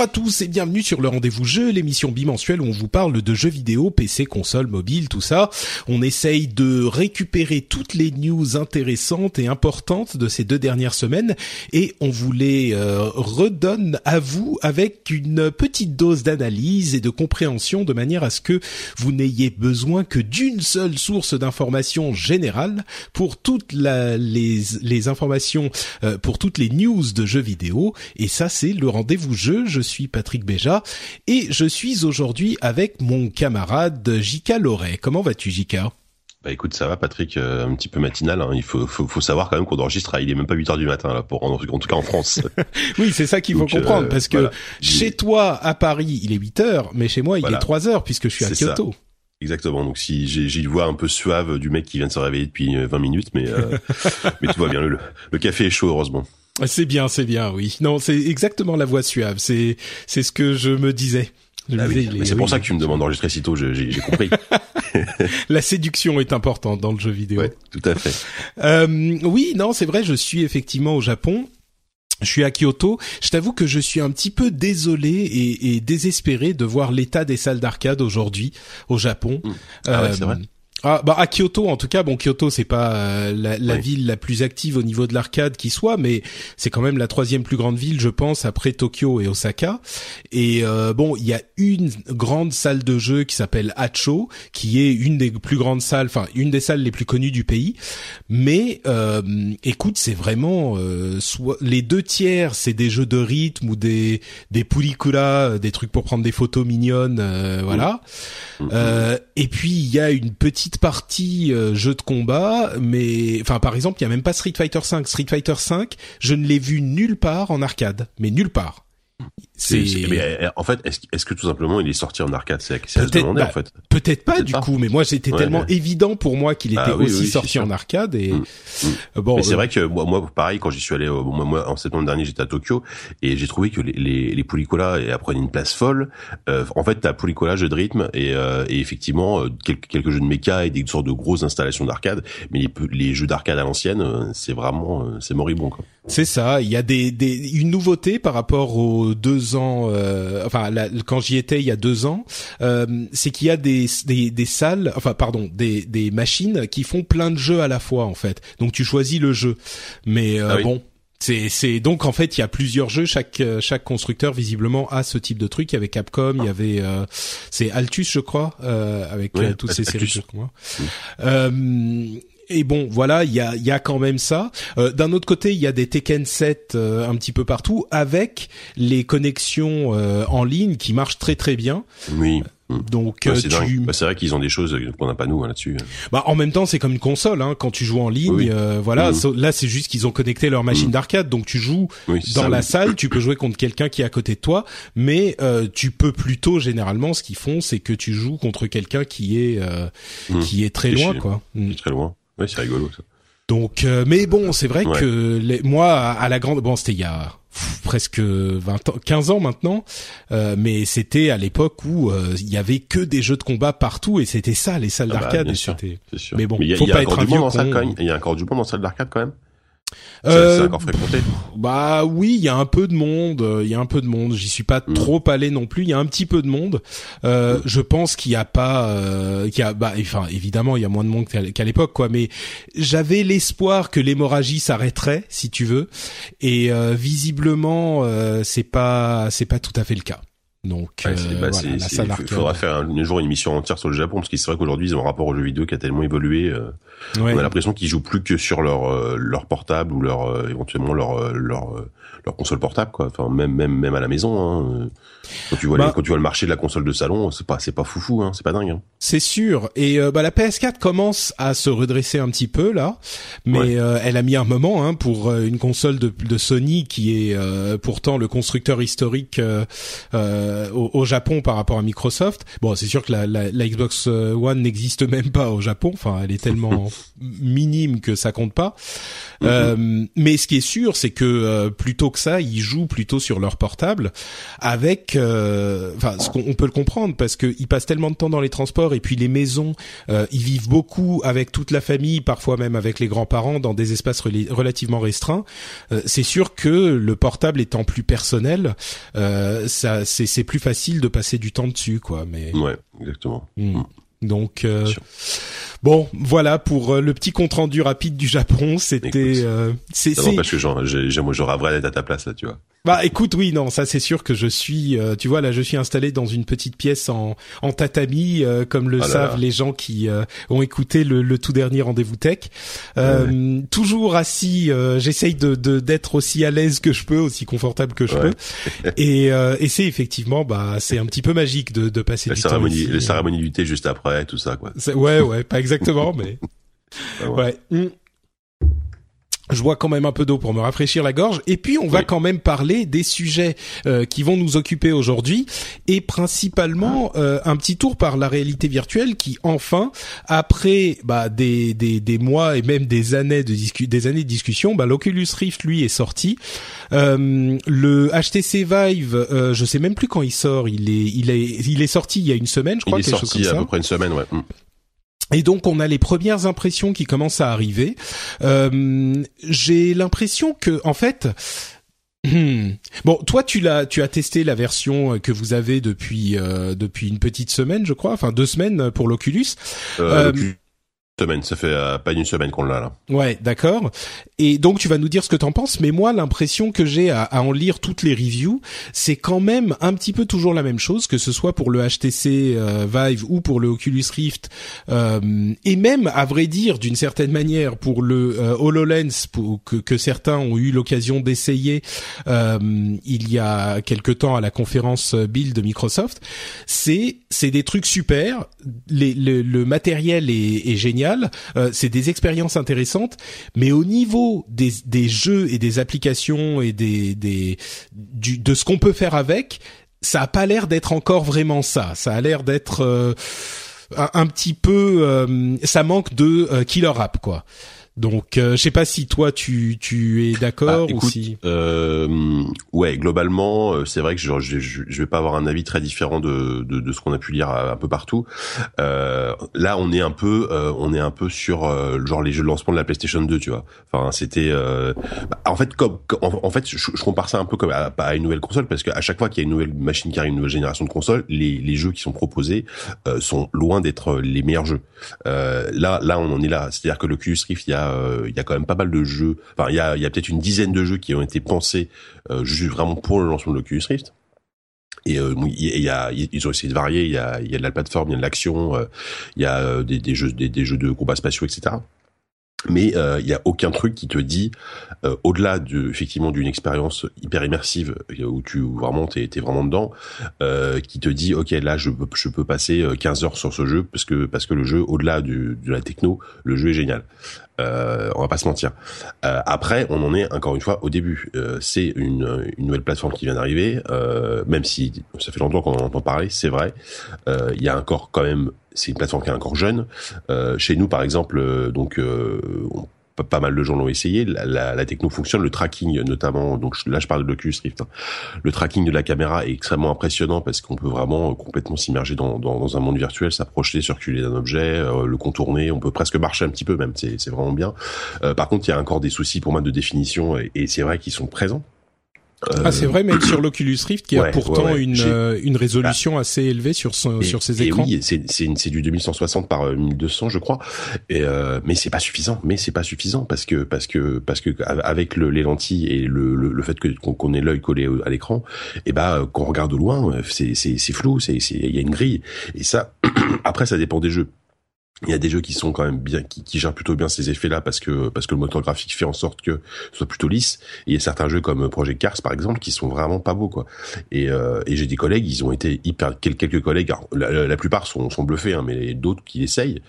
Bonjour à tous et bienvenue sur le rendez-vous jeu, l'émission bimensuelle où on vous parle de jeux vidéo, PC, console, mobile, tout ça. On essaye de récupérer toutes les news intéressantes et importantes de ces deux dernières semaines et on vous les euh, redonne à vous avec une petite dose d'analyse et de compréhension de manière à ce que vous n'ayez besoin que d'une seule source d'information générale pour toutes les informations, euh, pour toutes les news de jeux vidéo. Et ça, c'est le rendez-vous jeu je suis Patrick Béja et je suis aujourd'hui avec mon camarade Jika Loret. Comment vas-tu Jika bah écoute, ça va Patrick, euh, un petit peu matinal. Hein. Il faut, faut, faut, savoir quand même qu'on enregistre. Il est même pas 8 heures du matin là, pour en, en tout cas en France. oui, c'est ça qu'il faut comprendre, euh, parce que voilà. chez toi à Paris, il est 8 heures, mais chez moi, il voilà. est 3 heures puisque je suis à Kyoto. Ça. Exactement. Donc si j'ai une voix un peu suave du mec qui vient de se réveiller depuis 20 minutes, mais euh, mais tout va bien. Le, le café est chaud heureusement. C'est bien, c'est bien, oui. Non, c'est exactement la voix suave. C'est c'est ce que je me disais. Ah oui, c'est pour oui, ça que tu me demandes d'enregistrer si tôt, j'ai compris. la séduction est importante dans le jeu vidéo. Ouais, tout à fait. Euh, oui, non, c'est vrai, je suis effectivement au Japon. Je suis à Kyoto. Je t'avoue que je suis un petit peu désolé et, et désespéré de voir l'état des salles d'arcade aujourd'hui au Japon. Mmh. Ah ouais, euh, c'est vrai. Ah bah à Kyoto en tout cas bon Kyoto c'est pas euh, la, la oui. ville la plus active au niveau de l'arcade qui soit mais c'est quand même la troisième plus grande ville je pense après Tokyo et Osaka et euh, bon il y a une grande salle de jeu qui s'appelle Hacho qui est une des plus grandes salles enfin une des salles les plus connues du pays mais euh, écoute c'est vraiment euh, soit les deux tiers c'est des jeux de rythme ou des des pulikula des trucs pour prendre des photos mignonnes euh, voilà mmh. Et puis il y a une petite partie euh, jeu de combat, mais enfin par exemple, il y a même pas Street Fighter 5. Street Fighter 5, je ne l'ai vu nulle part en arcade, mais nulle part. C'est mais en fait est-ce est que tout simplement il est sorti en arcade c'est à se demander bah, en fait? Peut-être pas peut du pas. coup mais moi c'était ouais, tellement ouais. évident pour moi qu'il était ah, oui, aussi oui, sorti en arcade et mmh. Mmh. bon mais c'est euh... vrai que moi moi pareil quand j'y suis allé euh, moi, moi en septembre dernier j'étais à Tokyo et j'ai trouvé que les les, les prenaient une place folle. Euh, en fait t'as Pulicola jeu de rythme et, euh, et effectivement euh, quelques quelques jeux de méca et des sortes de grosses installations d'arcade mais les, les jeux d'arcade à l'ancienne euh, c'est vraiment c'est moribond. C'est ça, il y a des, des une nouveauté par rapport aux deux ans, euh, enfin la, quand j'y étais il y a deux ans, euh, c'est qu'il y a des, des, des salles, enfin pardon, des, des machines qui font plein de jeux à la fois en fait. Donc tu choisis le jeu, mais euh, ah oui. bon. C'est, c'est donc en fait il y a plusieurs jeux chaque chaque constructeur visiblement a ce type de truc il y avait Capcom il y avait euh, c'est Altus je crois euh, avec oui, toutes ces séries et bon, voilà, il y a, y a quand même ça. Euh, D'un autre côté, il y a des Tekken 7 euh, un petit peu partout, avec les connexions euh, en ligne qui marchent très très bien. Oui. Donc ouais, c'est tu... bah, vrai qu'ils ont des choses qu'on n'a pas nous hein, là-dessus. Bah en même temps c'est comme une console hein, quand tu joues en ligne oui. euh, voilà mmh. là c'est juste qu'ils ont connecté leur machine mmh. d'arcade donc tu joues oui, dans ça, la oui. salle tu peux jouer contre quelqu'un qui est à côté de toi mais euh, tu peux plutôt généralement ce qu'ils font c'est que tu joues contre quelqu'un qui est euh, mmh. qui est très loin quoi. Très loin. Oui, c'est rigolo ça. Donc, euh, mais bon, c'est vrai ouais. que les, moi, à la grande, bon, c'était il y a pff, presque 20 ans, 15 ans maintenant, euh, mais c'était à l'époque où euh, il y avait que des jeux de combat partout et c'était ça les salles ah d'arcade. Bah, sûr. Mais bon, mais y a, faut y a pas être un vieux. Il y a encore du monde dans salle d'arcade quand même. Euh, c'est encore fréquenté. Bah oui, il y a un peu de monde. Il y a un peu de monde. J'y suis pas mm. trop allé non plus. Il y a un petit peu de monde. Euh, mm. Je pense qu'il y a pas, euh, qu'il y a, bah, enfin évidemment, il y a moins de monde qu'à l'époque, quoi. Mais j'avais l'espoir que l'hémorragie s'arrêterait, si tu veux. Et euh, visiblement, euh, c'est pas, c'est pas tout à fait le cas. Donc, euh, bah, il faudra faire un, jour une émission entière sur le Japon parce que c'est vrai qu'aujourd'hui ils ont un rapport aux jeux vidéo qui a tellement évolué. Euh, on a l'impression qu'ils jouent plus que sur leur euh, leur portable ou leur éventuellement leur leur leur console portable quoi. Enfin même même même à la maison. Hein. Quand tu vois bah, quand tu vois le marché de la console de salon, c'est pas c'est pas foufou hein, c'est pas dingue. Hein. C'est sûr. Et euh, bah la PS4 commence à se redresser un petit peu là, mais euh, elle a mis un moment hein, pour euh, une console de, de Sony qui est pourtant le constructeur historique au, au, Japon par rapport à Microsoft. Bon, c'est sûr que la, la, la Xbox One n'existe même pas au Japon. Enfin, elle est tellement minime que ça compte pas. Mm-hmm. mais ce qui est sûr, c'est que plutôt que ça, ils jouent plutôt sur leur portable avec euh, enfin, ce qu'on peut le comprendre parce qu'ils passent tellement de temps dans les transports et puis les maisons, euh, ils vivent beaucoup avec toute la famille, parfois même avec les grands-parents dans des espaces relativement restreints. Euh, c'est sûr que le portable étant plus personnel, ça c'est plus facile de passer du temps dessus, quoi. Mais ouais, exactement. Hmm. Hmm. Donc bon, voilà pour le petit compte rendu rapide du Japon. C'était c'est parce que vrai d'être à ta place là, tu vois. Bah écoute, oui, non, ça c'est sûr que je suis, euh, tu vois, là je suis installé dans une petite pièce en, en tatami, euh, comme le ah savent les gens qui euh, ont écouté le, le, tout dernier rendez-vous tech. Toujours assis, j'essaye de d'être aussi à l'aise que je peux, aussi confortable que je peux. Et, et c'est effectivement, bah c'est un petit peu magique de, de passer la du cérémonie, temps. La cérémonie du thé juste après, tout ça, quoi. Ouais, ouais, pas exactement, mais. ouais. Mm je bois quand même un peu d'eau pour me rafraîchir la gorge. Et puis on va quand même parler des sujets euh, qui vont nous occuper aujourd'hui et principalement euh, un petit tour par la réalité virtuelle qui enfin après bah, des, des, des mois et même des années de discu des années de discussion, bah, l'Oculus Rift lui est sorti. Euh, le HTC Vive, euh, je sais même plus quand il sort. Il est il est il est sorti il y a une semaine, je crois. Il est sorti à peu près une semaine, ouais. Et donc on a les premières impressions qui commencent à arriver. Euh, J'ai l'impression que en fait. Bon, toi tu l'as, tu as testé la version que vous avez depuis euh, depuis une petite semaine, je crois, enfin deux semaines pour l'Oculus. Euh, semaine, ça fait euh, pas une semaine qu'on l'a là. Ouais, d'accord. Et donc tu vas nous dire ce que t'en penses, mais moi l'impression que j'ai à, en lire toutes les reviews, c'est quand même un petit peu toujours la même chose, que ce soit pour le HTC euh, Vive ou pour le Oculus Rift, euh, et même à vrai dire d'une certaine manière pour le Hololens, pour, que, que, certains ont eu l'occasion d'essayer il y a quelque temps à la conférence Build de Microsoft, c'est c'est des trucs super, les, le, le matériel est, est génial euh, c'est des expériences intéressantes, mais au niveau des, jeux et des applications et des, de ce qu'on peut faire avec, ça a pas l'air d'être encore vraiment ça. Ça a l'air d'être euh, un, petit peu, euh, ça manque de killer app quoi. Donc, euh, je sais pas si toi tu tu es d'accord bah, ou si. Euh, ouais, globalement, euh, c'est vrai que je, je, je vais pas avoir un avis très différent de de, de ce qu'on a pu lire un peu partout. Euh, là, on est un peu euh, on est un peu sur genre les jeux de lancement de la PlayStation 2, tu vois. Enfin, c'était bah, en fait comme en, fait je, compare ça un peu comme à, à une nouvelle console parce qu'à chaque fois qu'il y a une nouvelle machine qui arrive, une nouvelle génération de consoles, les les jeux qui sont proposés sont loin d'être les meilleurs jeux. là là on en est là, c'est-à-dire que le Oculus Rift il y a euh, il y a quand même pas mal de jeux. Enfin, il y a, y a peut-être une dizaine de jeux qui ont été pensés euh, juste vraiment pour le lancement de l'Oculus Rift. Et euh, y a, ils ont essayé de varier. Il y a, y a de la plateforme, il y a de l'action, il y a des, des jeux, des, des, jeux de combats spatiaux, etc mais il euh, y a aucun truc qui te dit euh, au-delà de effectivement d'une expérience hyper immersive euh, où tu vraiment t'es es vraiment dedans euh, qui te dit ok là je peux je peux passer 15 heures sur ce jeu parce que parce que le jeu au-delà de la techno le jeu est génial euh, on va pas se mentir. Euh, après, on en est encore une fois au début. Euh, c'est une, une, nouvelle plateforme qui vient d'arriver, même si ça fait longtemps qu'on en entend parler, c'est vrai. Il y a encore quand même c'est une plateforme qui est encore jeune. Euh, chez nous, par exemple, donc pas, mal de gens l'ont essayé. La, la, la, techno fonctionne, le tracking notamment. Donc là, je parle de l'Oculus Rift. Hein. Le tracking de la caméra est extrêmement impressionnant parce qu'on peut vraiment complètement s'immerger dans, dans, dans, un monde virtuel, s'approcher, circuler d'un objet, euh, le contourner. On peut presque marcher un petit peu même. C'est vraiment bien. Euh, par contre, il y a encore des soucis pour moi de définition et, et c'est vrai qu'ils sont présents. Ah c'est vrai même sur l'Oculus Rift qui a pourtant une euh, une résolution bah, assez élevée sur son, sur ses écrans. Oui, c'est c'est c'est du 2160 par 1200 euh, je crois. Et euh, mais c'est pas suffisant, mais c'est pas suffisant parce que parce que parce que avec le, les lentilles et le le, le fait que qu'on ait l'œil collé à l'écran, et eh bah quand on regarde de loin, c'est c'est c'est flou, c'est c'est il y a une grille et ça après ça dépend des jeux il y a des jeux qui sont quand même bien, qui, gèrent plutôt bien ces effets-là parce que parce que le moteur graphique fait en sorte que ce soit plutôt lisse. Il y a certains jeux comme Project Cars par exemple qui sont vraiment pas beaux quoi. Et, euh, et j'ai des collègues, ils ont été hyper quelques collègues, la, plupart sont, sont bluffés, hein, mais d'autres qui essayent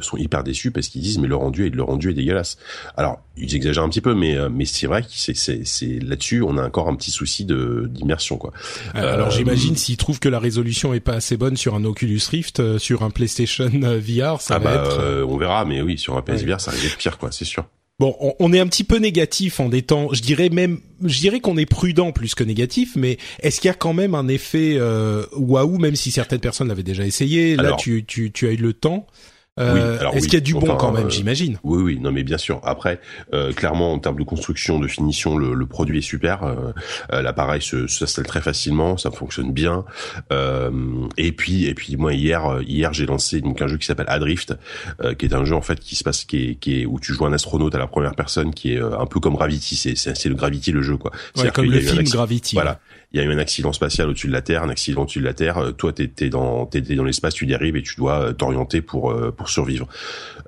sont hyper déçus parce qu'ils disent mais le rendu est le rendu est dégueulasse. Alors ils exagèrent un petit peu, mais euh, mais c'est vrai que c'est c'est là-dessus on a encore un petit souci de d'immersion quoi. Euh, alors j'imagine s'ils trouvent que la résolution est pas assez bonne sur un Oculus Rift, sur un PlayStation VR, ça ah va bah, être. on verra, mais oui sur un PSVR ça risque pire quoi, c'est sûr. Bon, on, est un petit peu négatif en des temps. Je dirais même, je dirais qu'on est prudent plus que négatif, mais est-ce qu'il y a quand même un effet euh, waouh, même si certaines personnes l'avaient déjà essayé? Là, tu, tu, tu as eu le temps. Euh, Est-ce qu'il y a du bon quand même, euh, j'imagine? Oui, oui, non, mais bien sûr. Après, euh, clairement, en termes de construction, de finition, le, le produit est super. Euh, L'appareil s'installe très facilement, ça fonctionne bien. et puis, et puis, moi hier, hier, j'ai lancé donc un jeu qui s'appelle Adrift, qui est un jeu en fait qui se passe, qui est, qui est où tu joues un astronaute à la première personne, qui est un peu comme Gravity. C'est, c'est, le Gravity le jeu, quoi. Ouais, comme le film Gravity. Voilà il y a eu un accident spatial au-dessus de la Terre, un accident au-dessus de la Terre. Euh, toi, t'es es dans t'es dans l'espace, tu dérives et tu dois euh, t'orienter pour euh, pour survivre.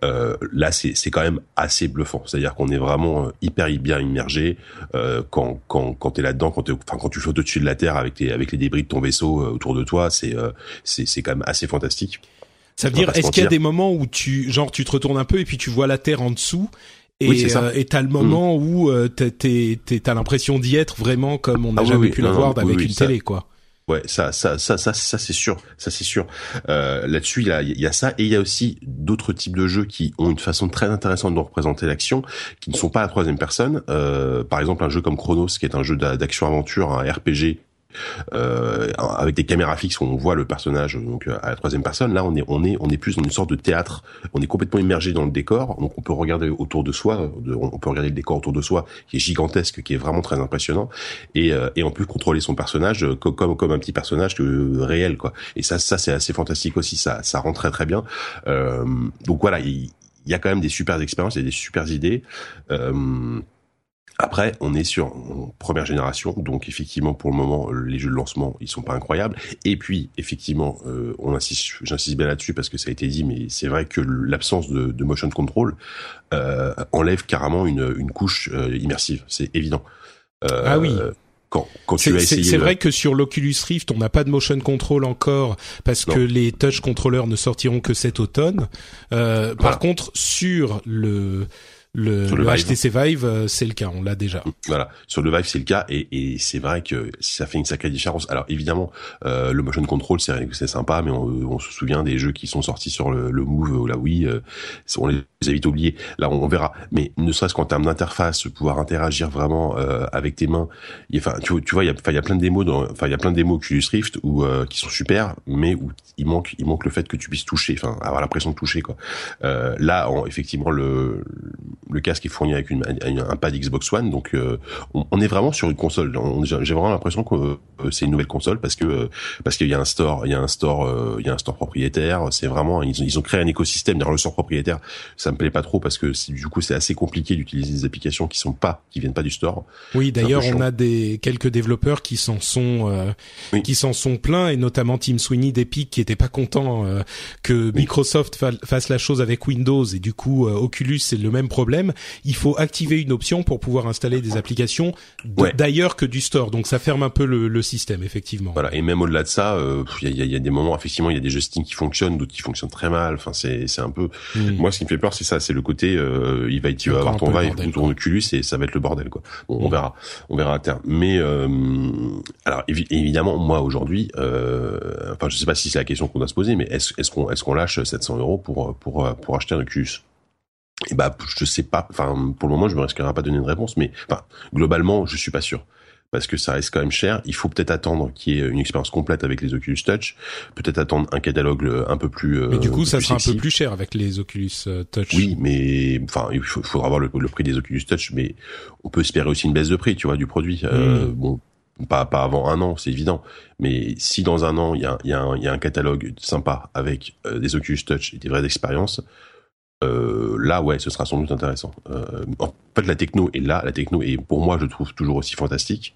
Euh, là, c'est c'est quand même assez bluffant. C'est-à-dire qu'on est vraiment hyper bien immergé euh, quand quand quand t'es là-dedans, quand enfin quand tu flottes au-dessus de la Terre avec les avec les débris de ton vaisseau autour de toi, c'est c'est c'est quand même assez fantastique. Ça veut dire, est-ce qu'il y a des moments où tu, genre, tu te retournes un peu et puis tu vois la Terre en dessous et oui, euh, t'as le moment mm. où euh, t'as l'impression d'y être vraiment comme on n'a ah jamais pu l'avoir avec une télé, quoi. Ouais, ça, ça, ça, ça, ça c'est sûr, ça c'est sûr. Euh, Là-dessus, il y a, y a ça, et il y a aussi d'autres types de jeux qui ont une façon très intéressante de représenter l'action, qui ne sont pas à la troisième personne. Euh, par exemple, un jeu comme Chronos, qui est un jeu d'action-aventure, un RPG euh, avec des caméras fixes où on voit le personnage donc à la troisième personne. Là, on est on est on est plus dans une sorte de théâtre. On est complètement immergé dans le décor, donc on peut regarder autour de soi, on peut regarder le décor autour de soi qui est gigantesque, qui est vraiment très impressionnant, et euh, et on peut contrôler son personnage comme comme, comme un petit personnage réel quoi. Et ça ça c'est assez fantastique aussi. Ça ça rend très très bien. Euh, donc voilà, il, y a quand même des super expériences, a des super idées. Euh, après, on est sur première génération, donc effectivement pour le moment les jeux de lancement ils sont pas incroyables. Et puis effectivement, euh, on insiste, j'insiste bien là-dessus parce que ça a été dit, mais c'est vrai que l'absence de, de, motion control euh, enlève carrément une, une couche euh, immersive, c'est évident. Euh, ah oui. Quand, quand tu as essayé, c'est vrai que sur l'Oculus Rift, on n'a pas de motion control encore parce que les touch controllers ne sortiront que cet automne. Euh, Par contre, sur le le, le, HTC Vive, euh, c'est le cas, on l'a déjà. Voilà, sur le Vive, c'est le cas, et, et c'est vrai que ça fait une sacrée différence. Alors évidemment, euh, le motion control, c'est c'est sympa, mais on, on, se souvient des jeux qui sont sortis sur le, le Move ou la Wii, euh, on les a vite oubliés. Là, on, verra. Mais ne serait-ce qu'en termes d'interface, pouvoir interagir vraiment euh, avec tes mains. Enfin, tu, tu vois, il y a, il y a plein de démos, enfin, il y a plein de démos Oculus Rift où euh, qui sont super, mais où il manque, il manque le fait que tu puisses toucher, enfin, avoir l'impression de toucher quoi. là, effectivement, le le casque est fourni avec une, un pad Xbox One, donc euh, on, est vraiment sur une console. J'ai vraiment l'impression que euh, c'est une nouvelle console parce que euh, parce qu'il y a un store, il y a un store, il y a un store propriétaire. C'est vraiment ils ont, ils ont créé un écosystème. Dans le store propriétaire, ça me plaît pas trop parce que du coup c'est assez compliqué d'utiliser des applications qui sont pas, qui viennent pas du store. Oui, d'ailleurs on a des quelques développeurs qui s'en sont qui s'en sont pleins et notamment Tim Sweeney d'Epic qui était pas content que Microsoft fasse la chose avec Windows et du coup Oculus c'est le même problème il faut activer une option pour pouvoir installer des applications d'ailleurs que du store. Donc ça ferme un peu le, système, effectivement. Voilà. Et même au-delà de ça, euh, il y, a, des moments, effectivement, il y a des jeux Steam qui fonctionnent, d'autres qui fonctionnent très mal. Enfin, c'est un peu. Hmm. Moi, ce qui me fait peur, c'est ça, c'est le côté, euh, il va, tu vas avoir ton Vive ou ton Oculus et ça va être le bordel, quoi. on hmm. verra, on verra à terme. Mais euh, alors évidemment, moi aujourd'hui, enfin, je sais pas si c'est la question qu'on doit se poser, mais est-ce est-ce qu'on est-ce qu'on lâche 700 euros pour pour pour acheter un Oculus? Et bah, je sais pas. Enfin, pour le moment, je me risquerai pas de donner une réponse, mais enfin, globalement, je suis pas sûr parce que ça reste quand même cher. Il faut peut-être attendre qu'il y ait une expérience complète avec les Oculus Touch, peut-être attendre un catalogue euh, un peu plus. mais du coup, ça sera un peu plus cher avec les Oculus euh, Touch. Oui, mais enfin, il faudra voir le, prix des Oculus Touch, mais on peut espérer aussi une baisse de prix, tu vois, du produit. Euh, hmm. bon, pas pas avant un an, c'est évident. Mais si dans un an il y a, y, a y a un catalogue sympa avec des Oculus Touch et des vraies expériences, euh, là, ouais, ce sera sans doute intéressant. Euh, en fait, la techno est là, la techno est pour moi, je trouve toujours aussi fantastique.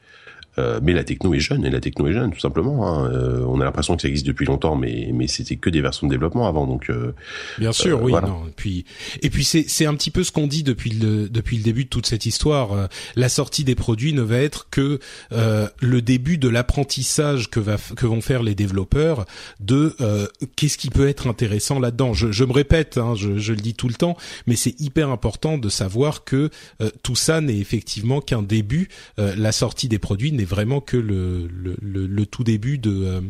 Euh, mais la techno est jeune et la techno est jeune tout simplement. Hein. Euh, on a l'impression que ça existe depuis longtemps, mais mais c'était que des versions de développement avant. Donc euh, bien sûr, oui. Non. Et puis et puis c'est c'est un petit peu ce qu'on dit depuis le depuis le début de toute cette histoire. la sortie des produits ne va être que le début de l'apprentissage que va que vont faire les développeurs de qu'est-ce qui peut être intéressant là-dedans. Je, je me répète, hein, je, je le dis tout le temps, mais c'est hyper important de savoir que tout ça n'est effectivement qu'un début. la sortie des produits n'est vraiment que le, le, le, tout début de euh,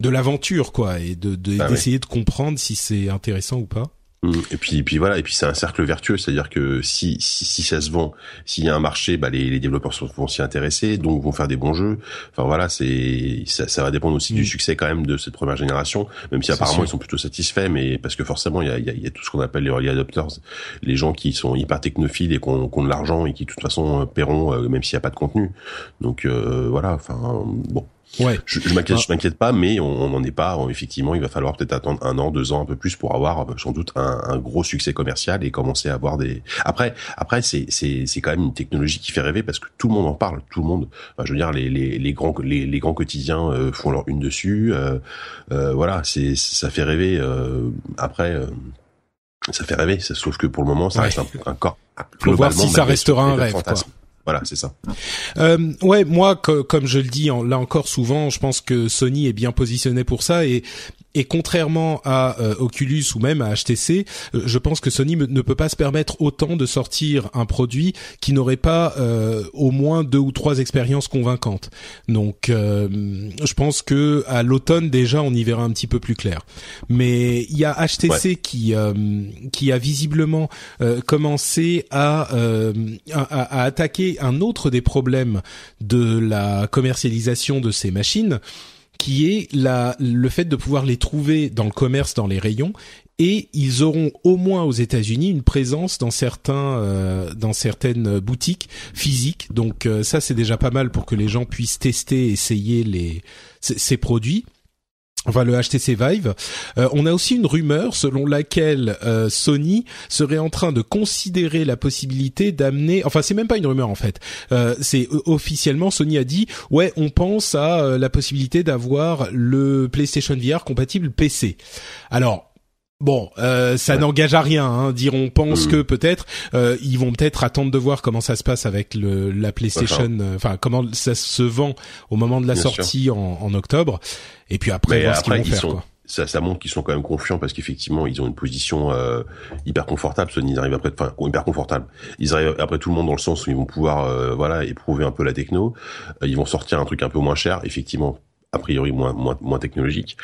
de l'aventure quoi et de bah d'essayer de, comprendre si c'est intéressant ou pas. Mmh. Et puis, puis voilà, et puis c'est un cercle vertueux, c'est-à-dire que si, si, si ça se vend, s'il y a un marché, bah les, les développeurs vont s'y intéresser, donc vont faire des bons jeux. Enfin voilà, c'est ça, ça va dépendre aussi du mmh. succès quand même de cette première génération, même si apparemment ils sont plutôt satisfaits, mais parce que forcément il y a, y a, tout ce qu'on appelle les early adopters, les gens qui sont hyper technophiles et qui ont, de l'argent et qui de toute façon paieront euh, même s'il n'y a pas de contenu. Donc euh, voilà, enfin bon. Ouais. Je, je m'inquiète, je m'inquiète pas, mais on n'en est pas. Effectivement, il va falloir peut-être attendre un an, deux ans, un peu plus pour avoir euh, sans doute un, un gros succès commercial et commencer à avoir des. Après, après, c'est c'est c'est quand même une technologie qui fait rêver parce que tout le monde en parle, tout le monde. Enfin, je veux dire, les les les grands les, les grands quotidiens euh, font leur une dessus. Euh, euh, voilà, c'est ça fait rêver. Euh, après. ça fait rêver, sauf que pour le moment, ça reste un, un corps. Faut voir si ça restera un rêve. Quoi. Voilà, c'est ça. Euh, ouais, moi, comme je le dis là encore souvent, je pense que Sony est bien positionné pour ça et et contrairement à euh, Oculus ou même à HTC, euh, je pense que Sony ne peut pas se permettre autant de sortir un produit qui n'aurait pas euh, au moins deux ou trois expériences convaincantes. Donc, je pense que à l'automne déjà, on y verra un petit peu plus clair. Mais il y a HTC qui qui a visiblement commencé à, à, à attaquer un autre des problèmes de la commercialisation de ces machines qui est la, le fait de pouvoir les trouver dans le commerce, dans les rayons, et ils auront au moins aux États-Unis une présence dans certains, euh, dans certaines boutiques physiques. Donc euh, ça, c'est déjà pas mal pour que les gens puissent tester, essayer les ces produits enfin le HTC Vive. Euh, on a aussi une rumeur selon laquelle euh, Sony serait en train de considérer la possibilité d'amener, enfin c'est même pas une rumeur en fait, euh, c'est officiellement Sony a dit ouais on pense à la possibilité d'avoir le PlayStation VR compatible PC. Alors Bon, euh, ça n'engage à rien. Hein, dire on pense mm. que peut-être euh, ils vont peut-être attendre de voir comment ça se passe avec le, la PlayStation, euh, enfin comment ça se vend au moment de la sortie en, en, octobre, et puis après voir ce qu'ils vont faire. quoi. Ça, ça montre qu'ils sont quand même confiants parce qu'effectivement ils ont une position euh, hyper confortable. Sony ils arrivent après, enfin hyper confortable. Ils arrivent après tout le monde dans le sens où ils vont pouvoir euh, voilà éprouver un peu la techno. ils vont sortir un truc un peu moins cher, effectivement a priori moins moins, moins technologique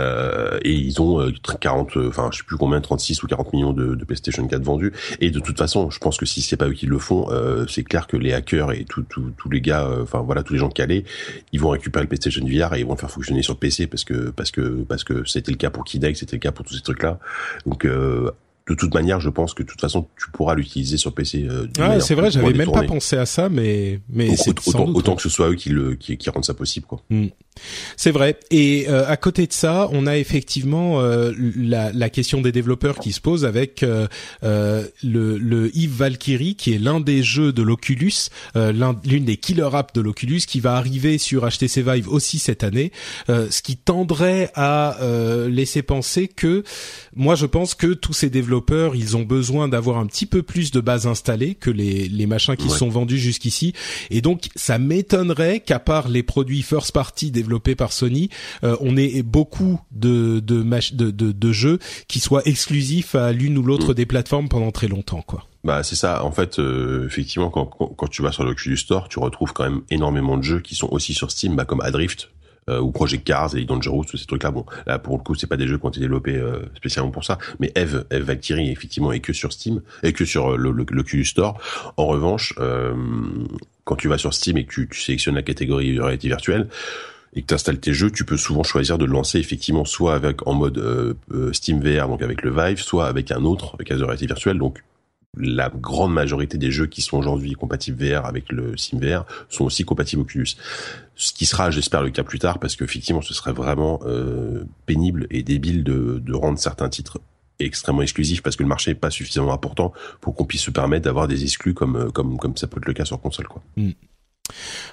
euh, et ils ont 40 euh, euh, enfin je sais plus combien 36 ou 40 millions de, de PlayStation 4 vendus et de toute façon je pense que si c'est pas eux qui le font euh, c'est clair que les hackers et tous tous les gars euh, enfin voilà tous les gens calés ils vont récupérer le PlayStation VR et ils vont le faire fonctionner sur PC parce que parce que parce que c'était le cas pour Kinect c'était le cas pour tous ces trucs là donc de toute manière, je pense que de toute façon, tu pourras l'utiliser sur PC. Euh, ouais, c'est vrai, j'avais même pas pensé à ça, mais mais c'est autant, autant que ce soit eux qui le qui, qui rendent ça possible, quoi. Hmm. C'est vrai. Et euh, à côté de ça, on a effectivement euh, la, la, question des développeurs qui se pose avec euh, le, le Eve Valkyrie, qui est l'un des jeux de l'Oculus, l'une des killer apps de l'Oculus, qui va arriver sur HTC Vive aussi cette année, ce qui tendrait à laisser penser que, moi je pense que tous ces développeurs, ils ont besoin d'avoir un petit peu plus de base installée que les, les machins qui sont vendus jusqu'ici, et donc ça m'étonnerait qu'à part les produits first party des développé par Sony, euh, on ait beaucoup de de, de, de, de jeux qui soient exclusifs à l'une ou l'autre mm. des plateformes pendant très longtemps, quoi. Bah c'est ça. En fait, euh, effectivement, quand, quand, tu vas sur l'Oculus Store, tu retrouves quand même énormément de jeux qui sont aussi sur Steam, bah, comme Adrift, euh, ou Project Cars et Dangerous, tous ces trucs-là. Bon, là pour le coup, c'est pas des jeux qui ont été développés euh, spécialement pour ça, mais Eve, Eve Valkyrie effectivement est que sur Steam et que sur le, le, le Store. En revanche, quand tu vas sur Steam et que tu, tu sélectionnes la catégorie réalité virtuelle, et que tu installes tes jeux, tu peux souvent choisir de le lancer effectivement soit avec en mode euh, Steam VR, donc avec le Vive, soit avec un autre, avec la réalité virtuelle. Donc la grande majorité des jeux qui sont aujourd'hui compatibles VR avec le SimVR sont aussi compatibles Oculus. Ce qui sera, j'espère, le cas plus tard, parce qu'effectivement, ce serait vraiment euh, pénible et débile de, de rendre certains titres extrêmement exclusifs parce que le marché n'est pas suffisamment important pour qu'on puisse se permettre d'avoir des exclus comme euh, comme comme ça peut être le cas sur console quoi. Mm.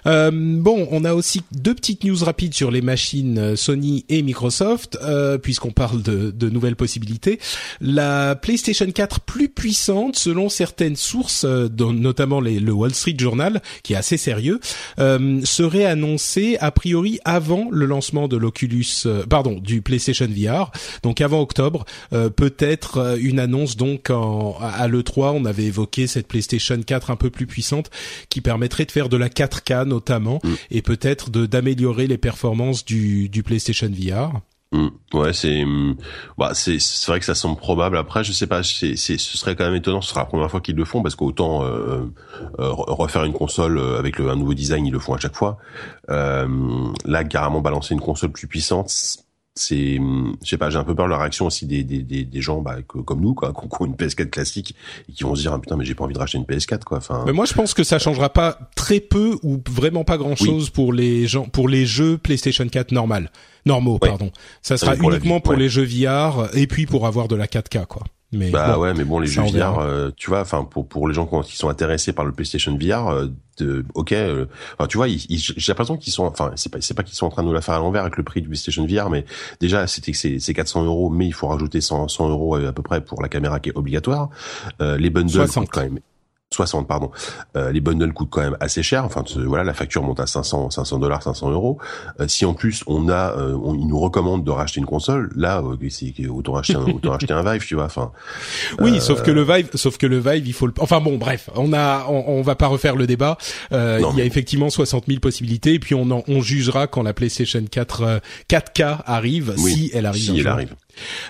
Euh, bon, on a aussi deux petites news rapides sur les machines euh, Sony et Microsoft, euh, puisqu'on parle de, de, nouvelles possibilités. La PlayStation 4 plus puissante, selon certaines sources, euh, dont notamment les, le Wall Street Journal, qui est assez sérieux, euh, serait annoncée a priori avant le lancement de l'Oculus, pardon, du PlayStation VR, donc avant octobre. Peut-être une annonce donc en, à l'E3. On avait évoqué cette PlayStation 4 un peu plus puissante qui permettrait de faire de la 4K notamment, mm. et peut-être de d'améliorer les performances du, du PlayStation VR. Mm. Ouais, c'est mm, bah c'est c'est vrai que ça semble probable. Après, je sais pas, c'est ce serait quand même étonnant. Ce sera la première fois qu'ils le font parce qu'autant euh, euh, refaire une console euh, avec le, un nouveau design, ils le font à chaque fois. Euh, là, carrément balancer une console plus puissante, c'est je sais pas j'ai un peu peur de la réaction aussi des des des, des gens bah, comme nous quoi qui ont une PS4 classique et qui vont se dire ah, putain mais j'ai pas envie de racheter une PS4 quoi enfin. Mais moi je pense que ça changera pas très peu ou vraiment pas grand chose pour les gens pour les jeux PlayStation 4 normal normaux pardon. Ça sera uniquement pour les jeux VR et puis pour avoir de la 4K quoi mais bah ouais, mais bon, les jeux VR, euh, tu vois, enfin pour pour les gens qui sont intéressés par le PlayStation VR, euh, de, ok, euh, enfin tu vois, j'ai l'impression qu'ils sont, enfin c'est pas c'est pas qu'ils sont en train de nous la faire à l'envers avec le prix du PlayStation VR, mais déjà c'était c'est c'est 400 euros, mais il faut rajouter 100 100 euros à peu près pour la caméra qui est obligatoire. les bundles quand même 60 pardon. Euh, les bundles coûtent quand même assez cher. Enfin voilà, la facture monte à 500 500 dollars, 500 euros. Euh, si en plus on a, euh, on, ils nous recommandent de racheter une console, là euh, c'est autant acheter un, autant acheter un Vive, tu vois. Enfin. Oui, sauf que le Vive, sauf que le Vive, il faut le. Enfin bon, bref, on a, on, on va pas refaire le débat. il y a effectivement 60 000 possibilités, et puis on en, on jugera quand la PlayStation 4 4K arrive, si elle arrive. Si elle arrive.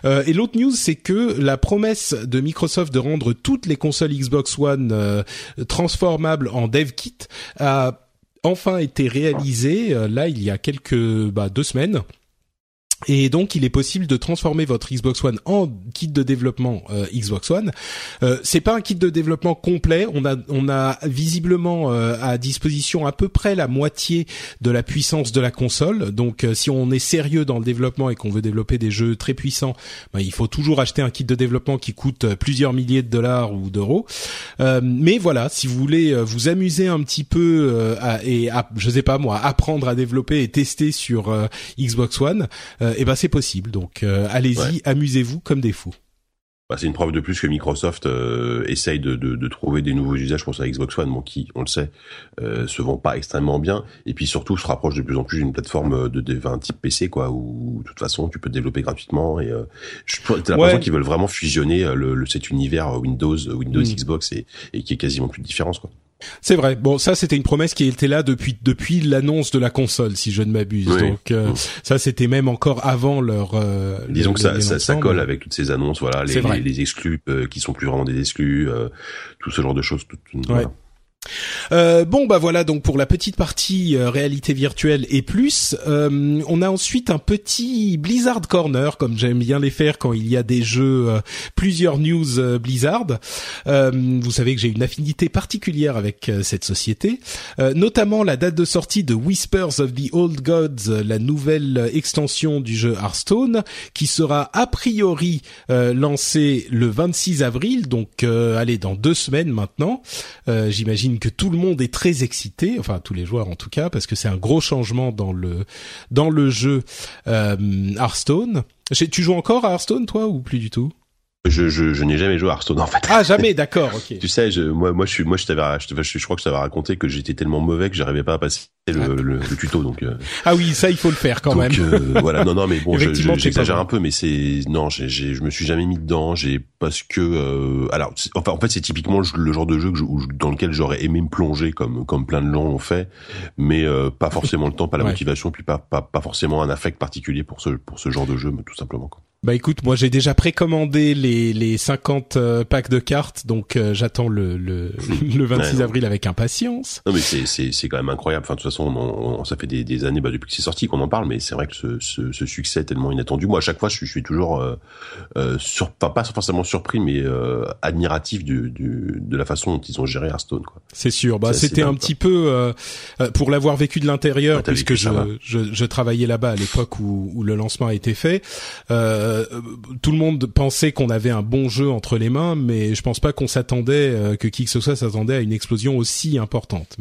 Euh, et l'autre news, c'est que la promesse de Microsoft de rendre toutes les consoles Xbox One euh, transformables en dev kit a enfin été réalisée. Euh, là, il y a quelques bah, deux semaines. Et donc, il est possible de transformer votre Xbox One en kit de développement euh, Xbox One. Euh, c'est pas un kit de développement complet. On a, on a visiblement euh, à disposition à peu près la moitié de la puissance de la console. Donc, euh, si on est sérieux dans le développement et qu'on veut développer des jeux très puissants, bah, il faut toujours acheter un kit de développement qui coûte plusieurs milliers de dollars ou d'euros. mais voilà, si vous voulez vous amuser un petit peu à, et à, je sais pas moi, apprendre à développer et tester sur Xbox One et eh ben c'est possible. Donc euh, allez-y, amusez-vous comme des fous. Bah, c'est une preuve de plus que Microsoft euh, essaye de, de, de, trouver des nouveaux usages pour sa Xbox One, bon, qui, on le sait, euh, se vend pas extrêmement bien, et puis surtout se rapproche de plus en plus d'une plateforme de, de un type PC, quoi, où de toute façon tu peux développer gratuitement. Et euh, t'as l'impression qu'ils veulent vraiment fusionner euh, le, cet univers Windows, Windows, mm. Xbox, et, et qui est quasiment plus de différence, quoi. C'est vrai. Bon, ça c'était une promesse qui était là depuis depuis l'annonce de la console, si je ne m'abuse. Donc euh, ça c'était même encore avant leur. Euh, Disons que ça, ça, colle avec toutes ces annonces, voilà, les, les, exclus euh, qui sont plus vraiment des exclus, tout ce genre de choses. Tout, euh, bon bah voilà donc pour la petite partie euh, réalité virtuelle et plus, euh, on a ensuite un petit Blizzard Corner comme j'aime bien les faire quand il y a des jeux, plusieurs news Blizzard. vous savez que j'ai une affinité particulière avec cette société, notamment la date de sortie de Whispers of the Old Gods, la nouvelle extension du jeu Hearthstone, qui sera a priori lancée le 26 avril, donc allez dans deux semaines maintenant, j'imagine que tout le monde est très excité, enfin tous les joueurs en tout cas, parce que c'est un gros changement dans le dans le jeu euh, Hearthstone. Tu joues encore à Hearthstone toi ou plus du tout? Je, je, je n'ai jamais joué à Hearthstone en fait. Ah jamais, d'accord, ok. tu sais, je, moi, moi, je suis, moi, je t'avais, je, je, crois que je t'avais raconté que j'étais tellement mauvais que j'arrivais pas à passer le, ah. le, le, tuto, donc. Euh. Ah oui, ça, il faut le faire quand donc, même. Euh, voilà, non, non, mais bon, j'exagère un peu, mais c'est, non, j'ai, je me suis jamais mis dedans, j'ai parce que, euh, alors, enfin, en fait, c'est typiquement le genre de jeu que je, dans lequel j'aurais aimé me plonger, comme, comme plein de gens l'ont fait, mais euh, pas forcément le temps, pas la motivation, puis pas, pas, pas forcément un affect particulier pour ce, pour ce genre de jeu, tout simplement. Quoi. Bah écoute, moi j'ai déjà précommandé les les 50 euh, packs de cartes, donc euh, j'attends le le, le 26 avril avec impatience. Non mais c'est c'est c'est quand même incroyable. Enfin de toute façon, on, ça fait des, des années bah, depuis que c'est sorti qu'on en parle, mais c'est vrai que ce, ce, ce succès est tellement inattendu. Moi à chaque fois, je suis, je suis toujours euh, euh sur, pas, pas forcément surpris, mais euh, admiratif du, du, de la façon dont ils ont géré Hearthstone. Quoi. C'est sûr. Bah c'était un petit peu pour l'avoir vécu de l'intérieur, puisque je, je, je travaillais là-bas à l'époque où, où le lancement a été fait. Euh, euh, tout le monde pensait qu'on avait un bon jeu entre les mains, mais je pense pas qu'on s'attendait euh, que qui que ce soit s'attendait à une explosion aussi importante.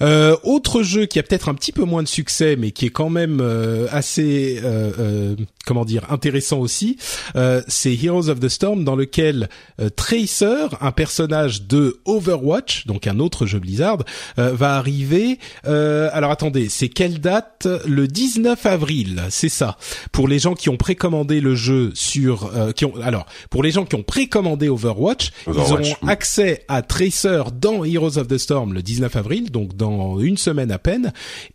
Euh, autre jeu qui a peut-être un petit peu moins de succès, mais qui est quand même euh, assez, euh, euh comment dire, intéressant aussi, euh, c'est Heroes of the Storm, dans lequel Tracer, un personnage de Overwatch, donc un autre jeu Blizzard, va arriver. alors attendez, c'est quelle date? Le 19 avril, c'est ça. Pour les gens qui ont précommandé le jeu sur, qui ont, alors pour les gens qui ont précommandé Overwatch, Overwatch, ils auront accès à Tracer dans Heroes of the Storm le 19 avril, donc dans une semaine à peine.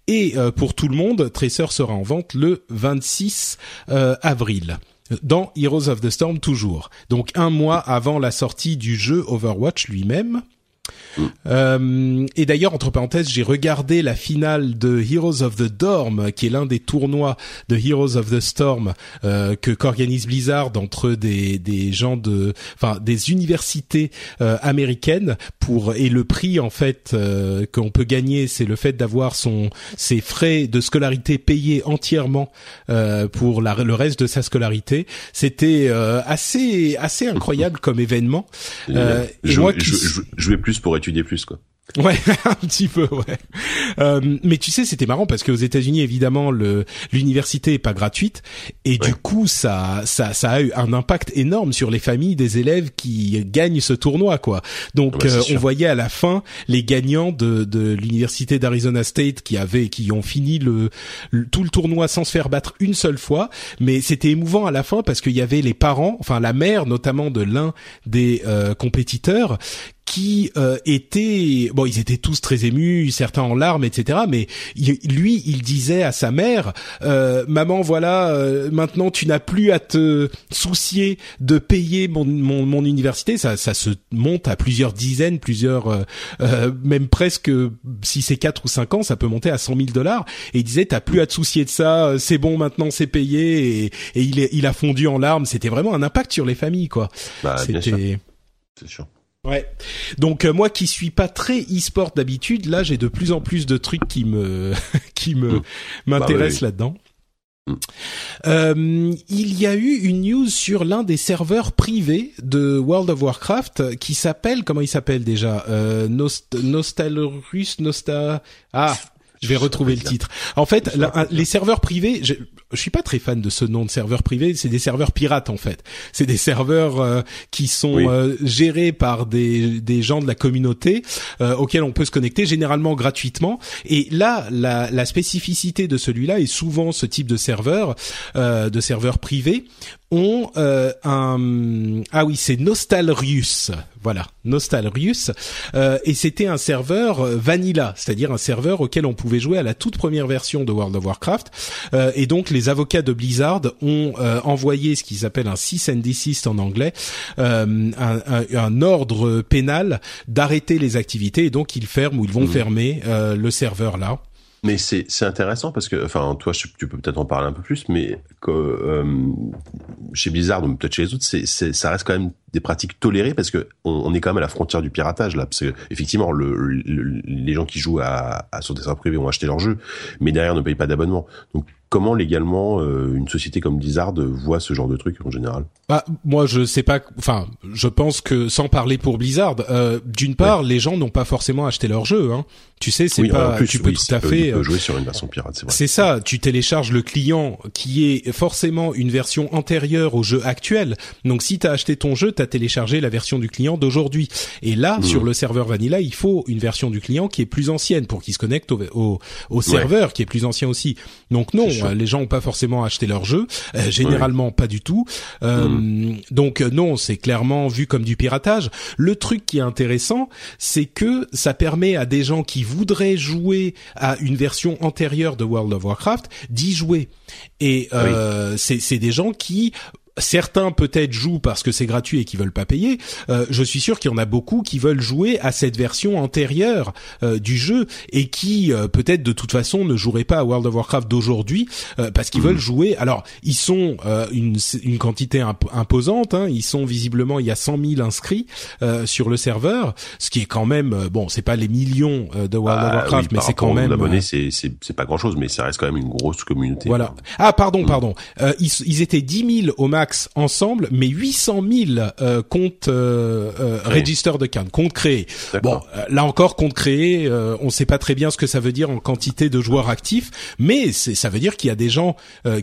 Et euh, pour tout le monde, Tracer sera en vente le 26 euh, avril dans Heroes of the Storm toujours. Donc un mois avant la sortie du jeu Overwatch lui-même. Euh, et d'ailleurs, entre parenthèses, j'ai regardé la finale de Heroes of the Dorm, qui est l'un des tournois de Heroes of the Storm euh, que qu'organise Blizzard entre des des gens de, enfin des universités euh, américaines pour et le prix en fait euh, qu'on peut gagner, c'est le fait d'avoir son ses frais de scolarité payés entièrement euh, pour la, le reste de sa scolarité. C'était assez assez incroyable comme événement. et je, moi, je, je, je, vais plus pour étudier plus quoi. Ouais, un petit peu, ouais. Euh, mais tu sais, c'était marrant parce qu'aux États-Unis, évidemment, le l'université est pas gratuite et du coup, ça, ça, ça a eu un impact énorme sur les familles des élèves qui gagnent ce tournoi, quoi. Donc, euh, on voyait à la fin les gagnants de, de l'université d'Arizona State qui avaient, qui ont fini le, tout le tournoi sans se faire battre une seule fois. Mais c'était émouvant à la fin parce qu'il y avait les parents, enfin la mère notamment de l'un des euh, compétiteurs qui euh, étaient bon ils étaient tous très émus certains en larmes etc mais lui il disait à sa mère euh, maman voilà euh, maintenant tu n'as plus à te soucier de payer mon, mon, mon, université ça ça se monte à plusieurs dizaines plusieurs euh, euh, même presque si c'est quatre ou cinq ans ça peut monter à cent mille dollars. Et il disait t'as plus à te soucier de ça c'est bon maintenant c'est payé et, et il est, il a fondu en larmes. C'était vraiment un impact sur les familles quoi. Bah, c'était c'est sûr Ouais. Donc euh, moi qui suis pas très e-sport d'habitude, là j'ai de plus en plus de trucs qui me qui me mmh. m'intéressent bah là-dedans. Mmh. Euh, il y a eu une news sur l'un des serveurs privés de World of Warcraft qui s'appelle comment il s'appelle déjà euh, Nost Nostalrus Nosta ah je vais retrouver le titre. En fait, les serveurs privés, je, suis pas très fan de ce nom de serveur privé. C'est des serveurs pirates en fait. C'est des serveurs euh, qui sont euh, gérés par des, des gens de la communauté euh, auxquels on peut se connecter généralement gratuitement. Et là, la, la spécificité de celui-là est souvent ce type de serveur, de serveur privé ont euh, un ah oui c'est Nostalrius. Voilà Nostalrius. Euh, et c'était un serveur euh, vanilla c'est-à-dire un serveur auquel on pouvait jouer à la toute première version de World of Warcraft. Euh, et donc les avocats de Blizzard ont euh, envoyé ce qu'ils appellent un cease and desist en anglais un, un, un, ordre pénal d'arrêter les activités. Et donc ils ferment ou ils vont mmh. fermer le serveur là mais c'est intéressant parce que enfin toi tu peux peut-être en parler un peu plus mais que euh, chez Blizzard ou peut-être chez les autres c'est ça reste quand même des pratiques tolérées parce que on, est quand même à la frontière du piratage là. Parce que effectivement le, les gens qui jouent à, à sur des serveurs privés ont acheté leur jeu mais derrière ne payent pas d'abonnement comment légalement euh, une société comme Blizzard voit ce genre de truc en général? Bah, moi je sais pas enfin je pense que sans parler pour Blizzard euh, d'une part les gens n'ont pas forcément acheté leur jeu hein. tu sais c'est pas plus, tu peux tout à fait euh, jouer sur une version pirate c'est vrai. c'est ça tu télécharges le client qui est forcément une version antérieure au jeu actuel. Donc si tu as acheté ton jeu tu as téléchargé la version du client d'aujourd'hui. Et là mmh. sur le serveur Vanilla il faut une version du client qui est plus ancienne pour qu'il se connecte au, au, au serveur qui est plus ancien aussi. Donc non les gens ont pas forcément acheté leur jeu, euh, généralement pas du tout. Euh, mm. Donc euh, non, c'est clairement vu comme du piratage. Le truc qui est intéressant, c'est que ça permet à des gens qui voudraient jouer à une version antérieure de World of Warcraft d'y jouer. Et euh, c'est des gens qui certains peut-être jouent parce que c'est gratuit et qui veulent pas payer. Euh, je suis sûr qu'il y en a beaucoup qui veulent jouer à cette version antérieure euh, du jeu et qui euh, peut-être de toute façon ne joueraient pas à World of Warcraft d'aujourd'hui parce qu'ils mmh. veulent jouer. Alors ils sont une, une quantité imposante. Hein. Ils sont visiblement il y a 100 000 inscrits sur le serveur, ce qui est quand même bon. C'est pas les millions de World of ah Warcraft, mais c'est quand même. Abonnés, c'est c'est pas grand chose, mais ça reste quand même une grosse communauté. Voilà. Ah pardon, mmh. pardon. ils, ils étaient 10 000 au max ensemble, mais 800 000 euh, comptes euh, euh register de CAN, comptes créés. Bon, euh, là encore, comptes créés, on ne sait pas très bien ce que ça veut dire en quantité de joueurs actifs, mais ça veut dire qu'il y a des gens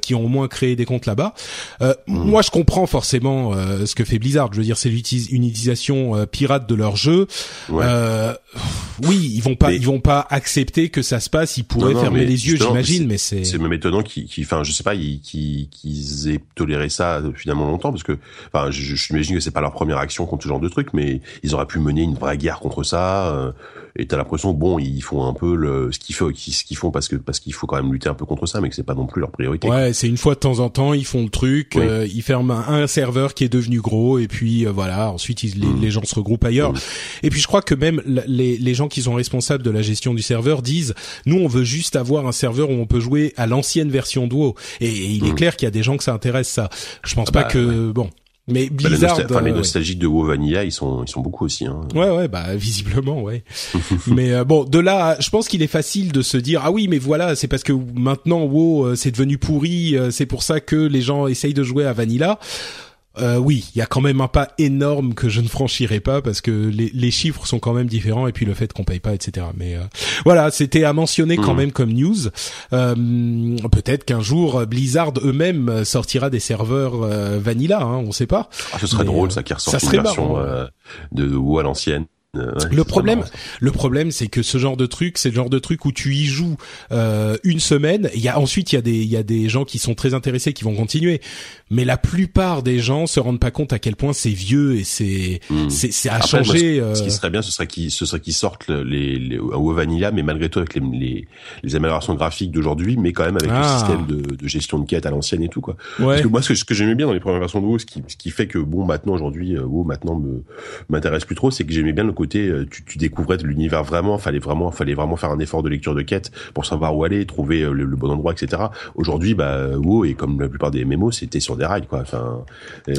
qui ont au moins créé des comptes là-bas. Hmm. Moi, je comprends forcément ce que fait Blizzard. Je veux dire, c'est une utilisation pirate de leur jeu. oui, ils vont pas, ils vont pas accepter que ça se passe. Ils pourraient fermer les yeux, j'imagine, mais c'est. C'est même étonnant qu'ils, enfin, je sais pas, qu'ils aient toléré ça finalement longtemps parce que enfin j'imagine que c'est pas leur première action contre ce genre de truc mais ils auraient pu mener une vraie guerre contre ça euh, et t'as l'impression bon ils font un peu le ce qu'ils font ce qu'ils font parce que parce qu'il faut quand même lutter un peu contre ça mais que c'est pas non plus leur priorité. Ouais c'est une fois de temps en temps ils font le truc euh, ils ferment un, serveur qui est devenu gros et puis euh, voilà ensuite ils, les, mm. les, gens se regroupent ailleurs. Mm. et puis je crois que même les, les gens qui sont responsables de la gestion du serveur disent nous on veut juste avoir un serveur où on peut jouer à l'ancienne version de WoW et, il est mm. clair qu'il y a des gens que ça intéresse ça. Je pense ah pas bah, que bon mais bah, Blizzard, enfin, les euh, nostalgiques de WoW Vanilla, ils sont ils sont beaucoup aussi. Hein. Ouais ouais bah visiblement ouais. mais euh, bon de là, je pense qu'il est facile de se dire ah oui mais voilà c'est parce que maintenant WoW euh, c'est devenu pourri, c'est pour ça que les gens essayent de jouer à Vanilla euh, oui, il y a quand même un pas énorme que je ne franchirai pas parce que les, les chiffres sont quand même différents et puis le fait qu'on paye pas, etc. Mais euh, voilà, c'était à mentionner quand mmh. même comme news. Euh, Peut-être qu'un jour Blizzard eux-mêmes sortira des serveurs euh, vanilla, hein, on sait pas. Ah, ce serait drôle ça qui ressorte une version euh, de WoW à l'ancienne. Euh, le problème, le problème, c'est que ce genre de truc, c'est le genre de truc où tu y joues euh, une semaine. Il y a ensuite il y a des il y a des gens qui sont très intéressés qui vont continuer, mais la plupart des gens se rendent pas compte à quel point c'est vieux et c'est hmm. c'est c'est à changer. ce, qui euh, serait bien, ce serait qu'ils ce serait qu'ils sortent les, les WoW Vanilla, mais malgré tout avec les les, les améliorations graphiques d'aujourd'hui, mais quand même avec le ah. système de, de, gestion de quête à l'ancienne et tout quoi. Parce que moi, ce que, ce que j'aimais bien dans les premières versions de WoW, ce qui ce qui fait que bon maintenant aujourd'hui WoW maintenant me m'intéresse plus trop, c'est que j'aimais bien le côté euh, tu, tu découvrais l'univers vraiment, fallait vraiment, fallait vraiment faire un effort de lecture de quête pour savoir où aller, trouver euh, le, bon endroit, etc. Aujourd'hui, bah, WoW et comme la plupart des MMO, c'était sur des rails, quoi. Enfin,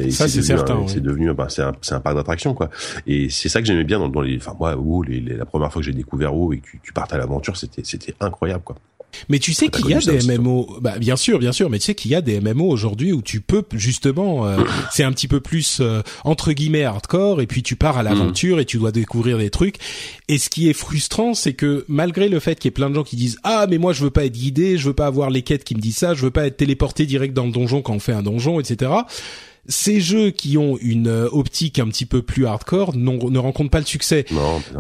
ça c'est certain. C'est devenu, bah, c'est un, un parc d'attraction, quoi. Et c'est ça que j'aimais bien dans, dans les, enfin moi, WoW, les, la première fois que j'ai découvert WoW et que tu, tu partes à l'aventure, c'était, c'était incroyable, quoi. Mais tu sais qu'il y a des MMO, bah bien sûr, bien sûr, mais tu sais qu'il y a des MMO aujourd'hui où tu peux justement, euh, c'est un petit peu plus euh, entre guillemets hardcore, et puis tu pars à mm. l'aventure et tu dois découvrir des trucs. Et ce qui est frustrant, c'est que malgré le fait qu'il y ait plein de gens qui disent ah mais moi je veux pas être guidé, je veux pas avoir les quêtes qui me disent ça, je veux pas être téléporté direct dans le donjon quand on fait un donjon, etc ces jeux qui ont une euh, optique un petit peu plus hardcore ne rencontrent pas le succès.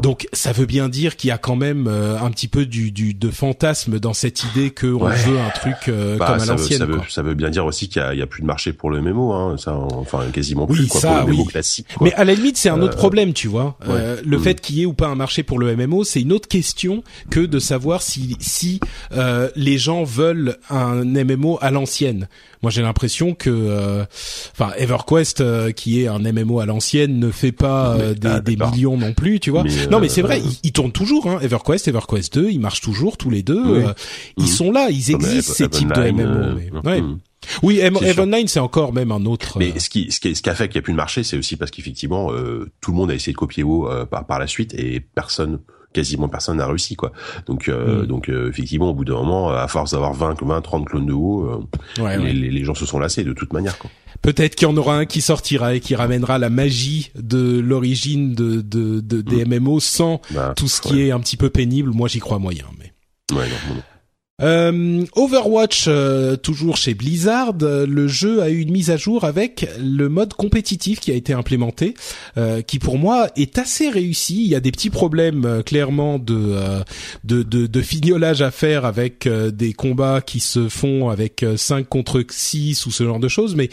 Donc ça veut bien dire qu'il y a quand même euh, un petit peu du, du de fantasme dans cette idée qu'on veut un truc euh, bah, comme à l'ancienne. Ça, ça, veut bien dire aussi qu'il y, a, plus de marché pour le MMO, hein, ça, enfin quasiment plus quoi, ça, pour le MMO classique. Mais à la limite c'est un autre problème, tu vois. le mm. fait qu'il y ait ou pas un marché pour le MMO, c'est une autre question que de savoir si si les gens veulent un MMO à l'ancienne. Moi j'ai l'impression que, enfin EverQuest euh, qui est un MMO à l'ancienne ne fait pas euh, des, des millions non plus, tu vois. non, mais c'est vrai, euh, ils, tournent toujours. Hein. EverQuest, EverQuest 2, ils marchent toujours tous les deux. ils mhm. sont là, ils existent ces types de MMO. Mais, ouais. Oui, Eve Online, c'est encore même un autre. Mais ce qui, ce qui, ce qui a fait qu'il n'y a plus de marché, c'est aussi parce qu'effectivement, tout le monde a essayé de copier WoW par, par la suite et personne quasiment personne n'a réussi quoi. Donc mm. donc effectivement au bout d'un moment à force d'avoir 20 20 30 clones de WoW les, les, gens se sont lassés de toute manière quoi. Peut-être qu'il y en aura un qui sortira et qui ramènera la magie de l'origine de, de, de, des MMO mm. sans bah, tout ce qui est un petit peu pénible. Moi, j'y crois moyen, mais. Ouais, non, non. Euh, Overwatch, euh, toujours chez Blizzard, euh, le jeu a eu une mise à jour avec le mode compétitif qui a été implémenté, qui pour moi est assez réussi. Il y a des petits problèmes clairement de, de, de, de fignolage à faire avec des combats qui se font avec 5 contre 6 ou ce genre de choses, mais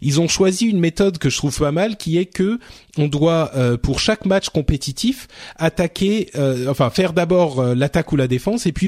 ils ont choisi une méthode que je trouve pas mal, qui est que on doit pour chaque match compétitif attaquer, enfin faire d'abord l'attaque ou la défense et puis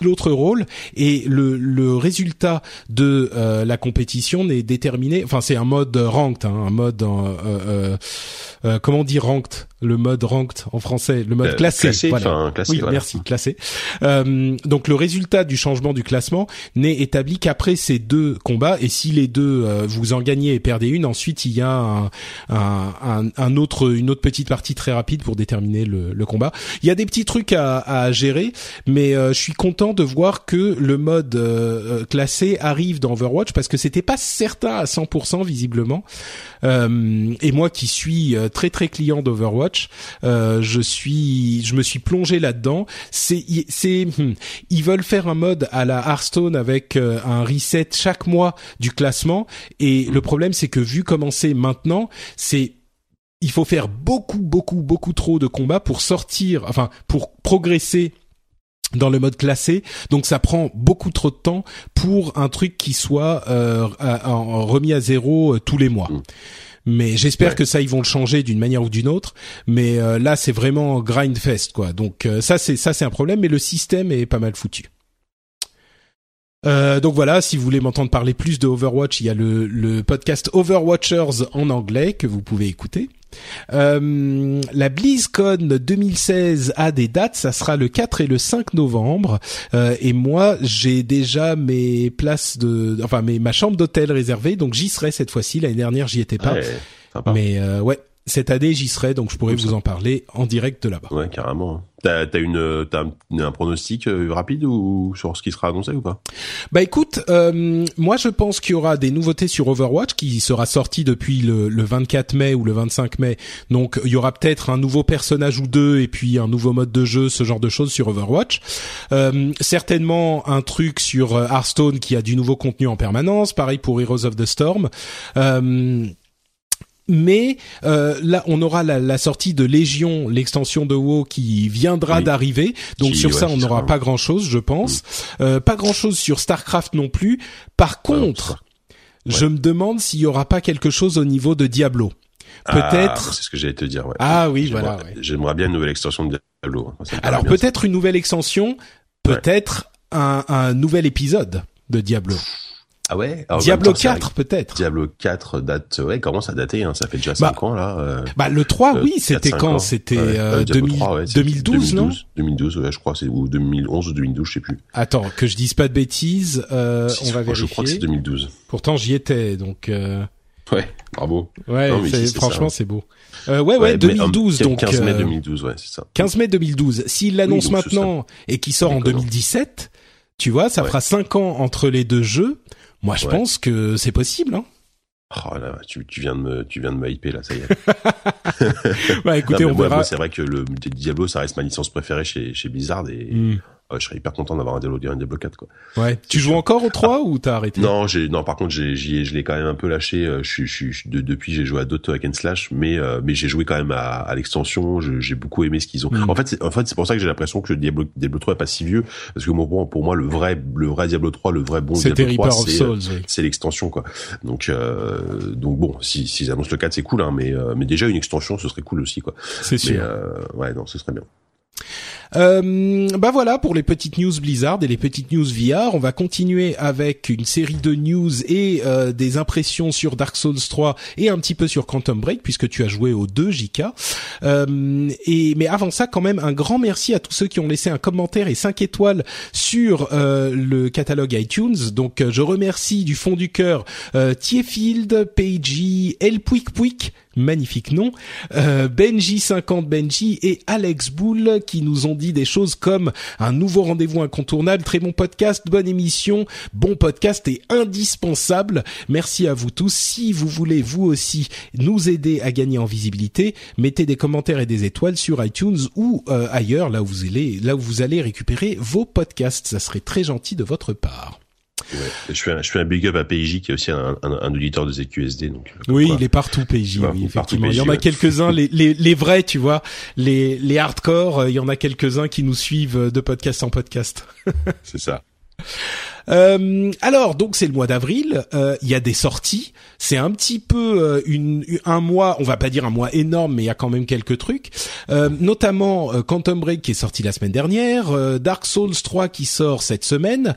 L'autre rôle et le, le résultat de euh, la compétition n'est déterminé. Enfin, c'est un mode ranked, hein, un mode euh, euh, euh, comment on dit ranked? Le mode ranked en français, le mode classé. classé, voilà. classé oui, merci, classé. Euh, donc le résultat du changement du classement n'est établi qu'après ces deux combats et si les deux euh, vous en gagnez et perdez une, ensuite il y a un, un, un, autre une autre petite partie très rapide pour déterminer le, le combat. Il y a des petits trucs à, à gérer, mais je suis content de voir que le mode classé arrive dans Overwatch parce que c'était pas certain à 100% visiblement. et moi qui suis très très client d'Overwatch. Euh, je suis, je me suis plongé là-dedans. C'est, c'est, hmm, ils veulent faire un mode à la Hearthstone avec euh, un reset chaque mois du classement. Et le problème, c'est que vu commencer maintenant, c'est il faut faire beaucoup, beaucoup, beaucoup trop de combats pour sortir, enfin, pour progresser dans le mode classé, donc ça prend beaucoup trop de temps pour un truc qui soit euh, remis à zéro euh, tous les mois. Mm. Mais j'espère que ça ils vont le changer d'une manière ou d'une autre. Mais euh, là c'est vraiment grindfest quoi. Donc euh, ça c'est ça c'est un problème, mais le système est pas mal foutu. Euh, donc voilà, si vous voulez m'entendre parler plus de Overwatch, il y a le, le podcast Overwatchers en anglais que vous pouvez écouter. Euh, la BlizzCon 2016 a des dates, ça sera le 4 et le 5 novembre. Euh, et moi, j'ai déjà mes places de, enfin mes ma chambre d'hôtel réservée, donc j'y serai cette fois-ci. L'année dernière, j'y étais pas. Mais euh, ouais, cette année, j'y serai, donc je pourrais vous en parler en direct de là-bas. Ouais, carrément. T'as as une t'as un, pronostic euh, rapide ou sur ce qui sera annoncé ou pas? Bah écoute, euh, moi je pense qu'il y aura des nouveautés sur Overwatch qui sera sorti depuis le, le 24 mai ou le 25 mai. Donc il y aura peut-être un nouveau personnage ou deux et puis un nouveau mode de jeu, ce genre de choses sur Overwatch. Euh, certainement un truc sur euh, Hearthstone qui a du nouveau contenu en permanence. Pareil pour Heroes of the Storm. Euh, mais euh, là on aura la, la, sortie de Légion, l'extension de WoW qui viendra d'arriver. Donc sur ça on n'aura pas grand chose, je pense. Mm. Euh, pas grand chose sur Starcraft non plus. Par contre, je me demande s'il y aura pas quelque chose au niveau de Diablo. Ah, peut-être. c'est ce que j'allais te dire. Ouais. Ah oui, voilà. J'aimerais bien une nouvelle extension de Diablo. Alors peut-être une nouvelle extension, peut-être un, un nouvel épisode de Diablo. Ah ouais Diablo 4 peut-être. Diablo 4 date ouais, commence à dater hein, ça fait déjà 5 bah, ans là. Euh, bah le 3 oui, c'était quand C'était euh, 2012 2012 non 2012 ouais, je crois c'est ou 2011 ou 2012, je sais plus. Attends, que je dise pas de bêtises, euh, on va vérifier. Je crois que c'est 2012. Pourtant j'y étais donc euh... Ouais, bravo. Ouais, franchement, c'est beau. Euh, ouais, ouais, 2012, donc 15 mai 2012, ouais, c'est ça. 15 mai 2012. S'il l'annonce maintenant et qu'il sort en 2017, tu vois, ça fera 5 ans entre les deux jeux. Moi, je pense que c'est possible. Hein. Oh là, tu, tu viens de me, tu viens de me hyper là, ça y est. ouais, écoutez, on verra. C'est vrai que le Diablo, ça reste ma licence préférée chez, chez Blizzard et, hmm je serais hyper content d'avoir un Diablo, un Diablo 4 quoi. Ouais. Tu joues encore au 3 ou t'as arrêté Non, j'ai non par contre j'ai je l'ai quand même un peu lâché. Euh, je suis je, de, depuis j'ai joué à d'autres hack and slash, mais euh, mais j'ai joué quand même à, à l'extension. J'ai beaucoup aimé ce qu'ils ont. Mm. En fait c'est en fait c'est pour ça que j'ai l'impression que le Diablo Diablo 3 est pas si vieux parce que bon, pour moi le vrai le vrai Diablo 3 le vrai bon Diablo 3 c'est euh, c'est l'extension quoi. Donc euh, donc bon si s'ils annoncent le 4 c'est cool hein, mais mais déjà une extension ce serait cool aussi quoi. C'est sûr. ouais non ce serait bien. Euh, bah voilà pour les petites news Blizzard et les petites news VR. On va continuer avec une série de news et euh, des impressions sur Dark Souls 3 et un petit peu sur Quantum Break puisque tu as joué aux deux JK. Euh, et mais avant ça, quand même un grand merci à tous ceux qui ont laissé un commentaire et 5 étoiles sur euh, le catalogue iTunes. Donc je remercie du fond du cœur euh, Tiefield, Peiji, El Puik Puik magnifique nom, euh, Benji50 Benji et Alex Bull qui nous ont dit des choses comme un nouveau rendez-vous incontournable, très bon podcast, bonne émission, bon podcast et indispensable. Merci à vous tous. Si vous voulez vous aussi nous aider à gagner en visibilité, mettez des commentaires et des étoiles sur iTunes ou euh, ailleurs là où vous allez là où vous allez récupérer vos podcasts. Ça serait très gentil de votre part. Je, fais un, je fais un big up à PJ qui est aussi un, un, un auditeur de ZQSD. Donc, euh, oui, il est partout PJ. oui, effectivement. il y en a quelques-uns, les, les, les, vrais, tu vois, les, les hardcore. Euh, il y en a quelques-uns qui nous suivent de podcast en podcast. C'est ça. Euh, alors donc c'est le mois d'avril, euh, il y a des sorties. C'est un petit peu euh, une, un mois, on va pas dire un mois énorme, mais il y a quand même quelques trucs. notamment Quantum Break qui est sorti la semaine dernière, Dark Souls 3 qui sort cette semaine.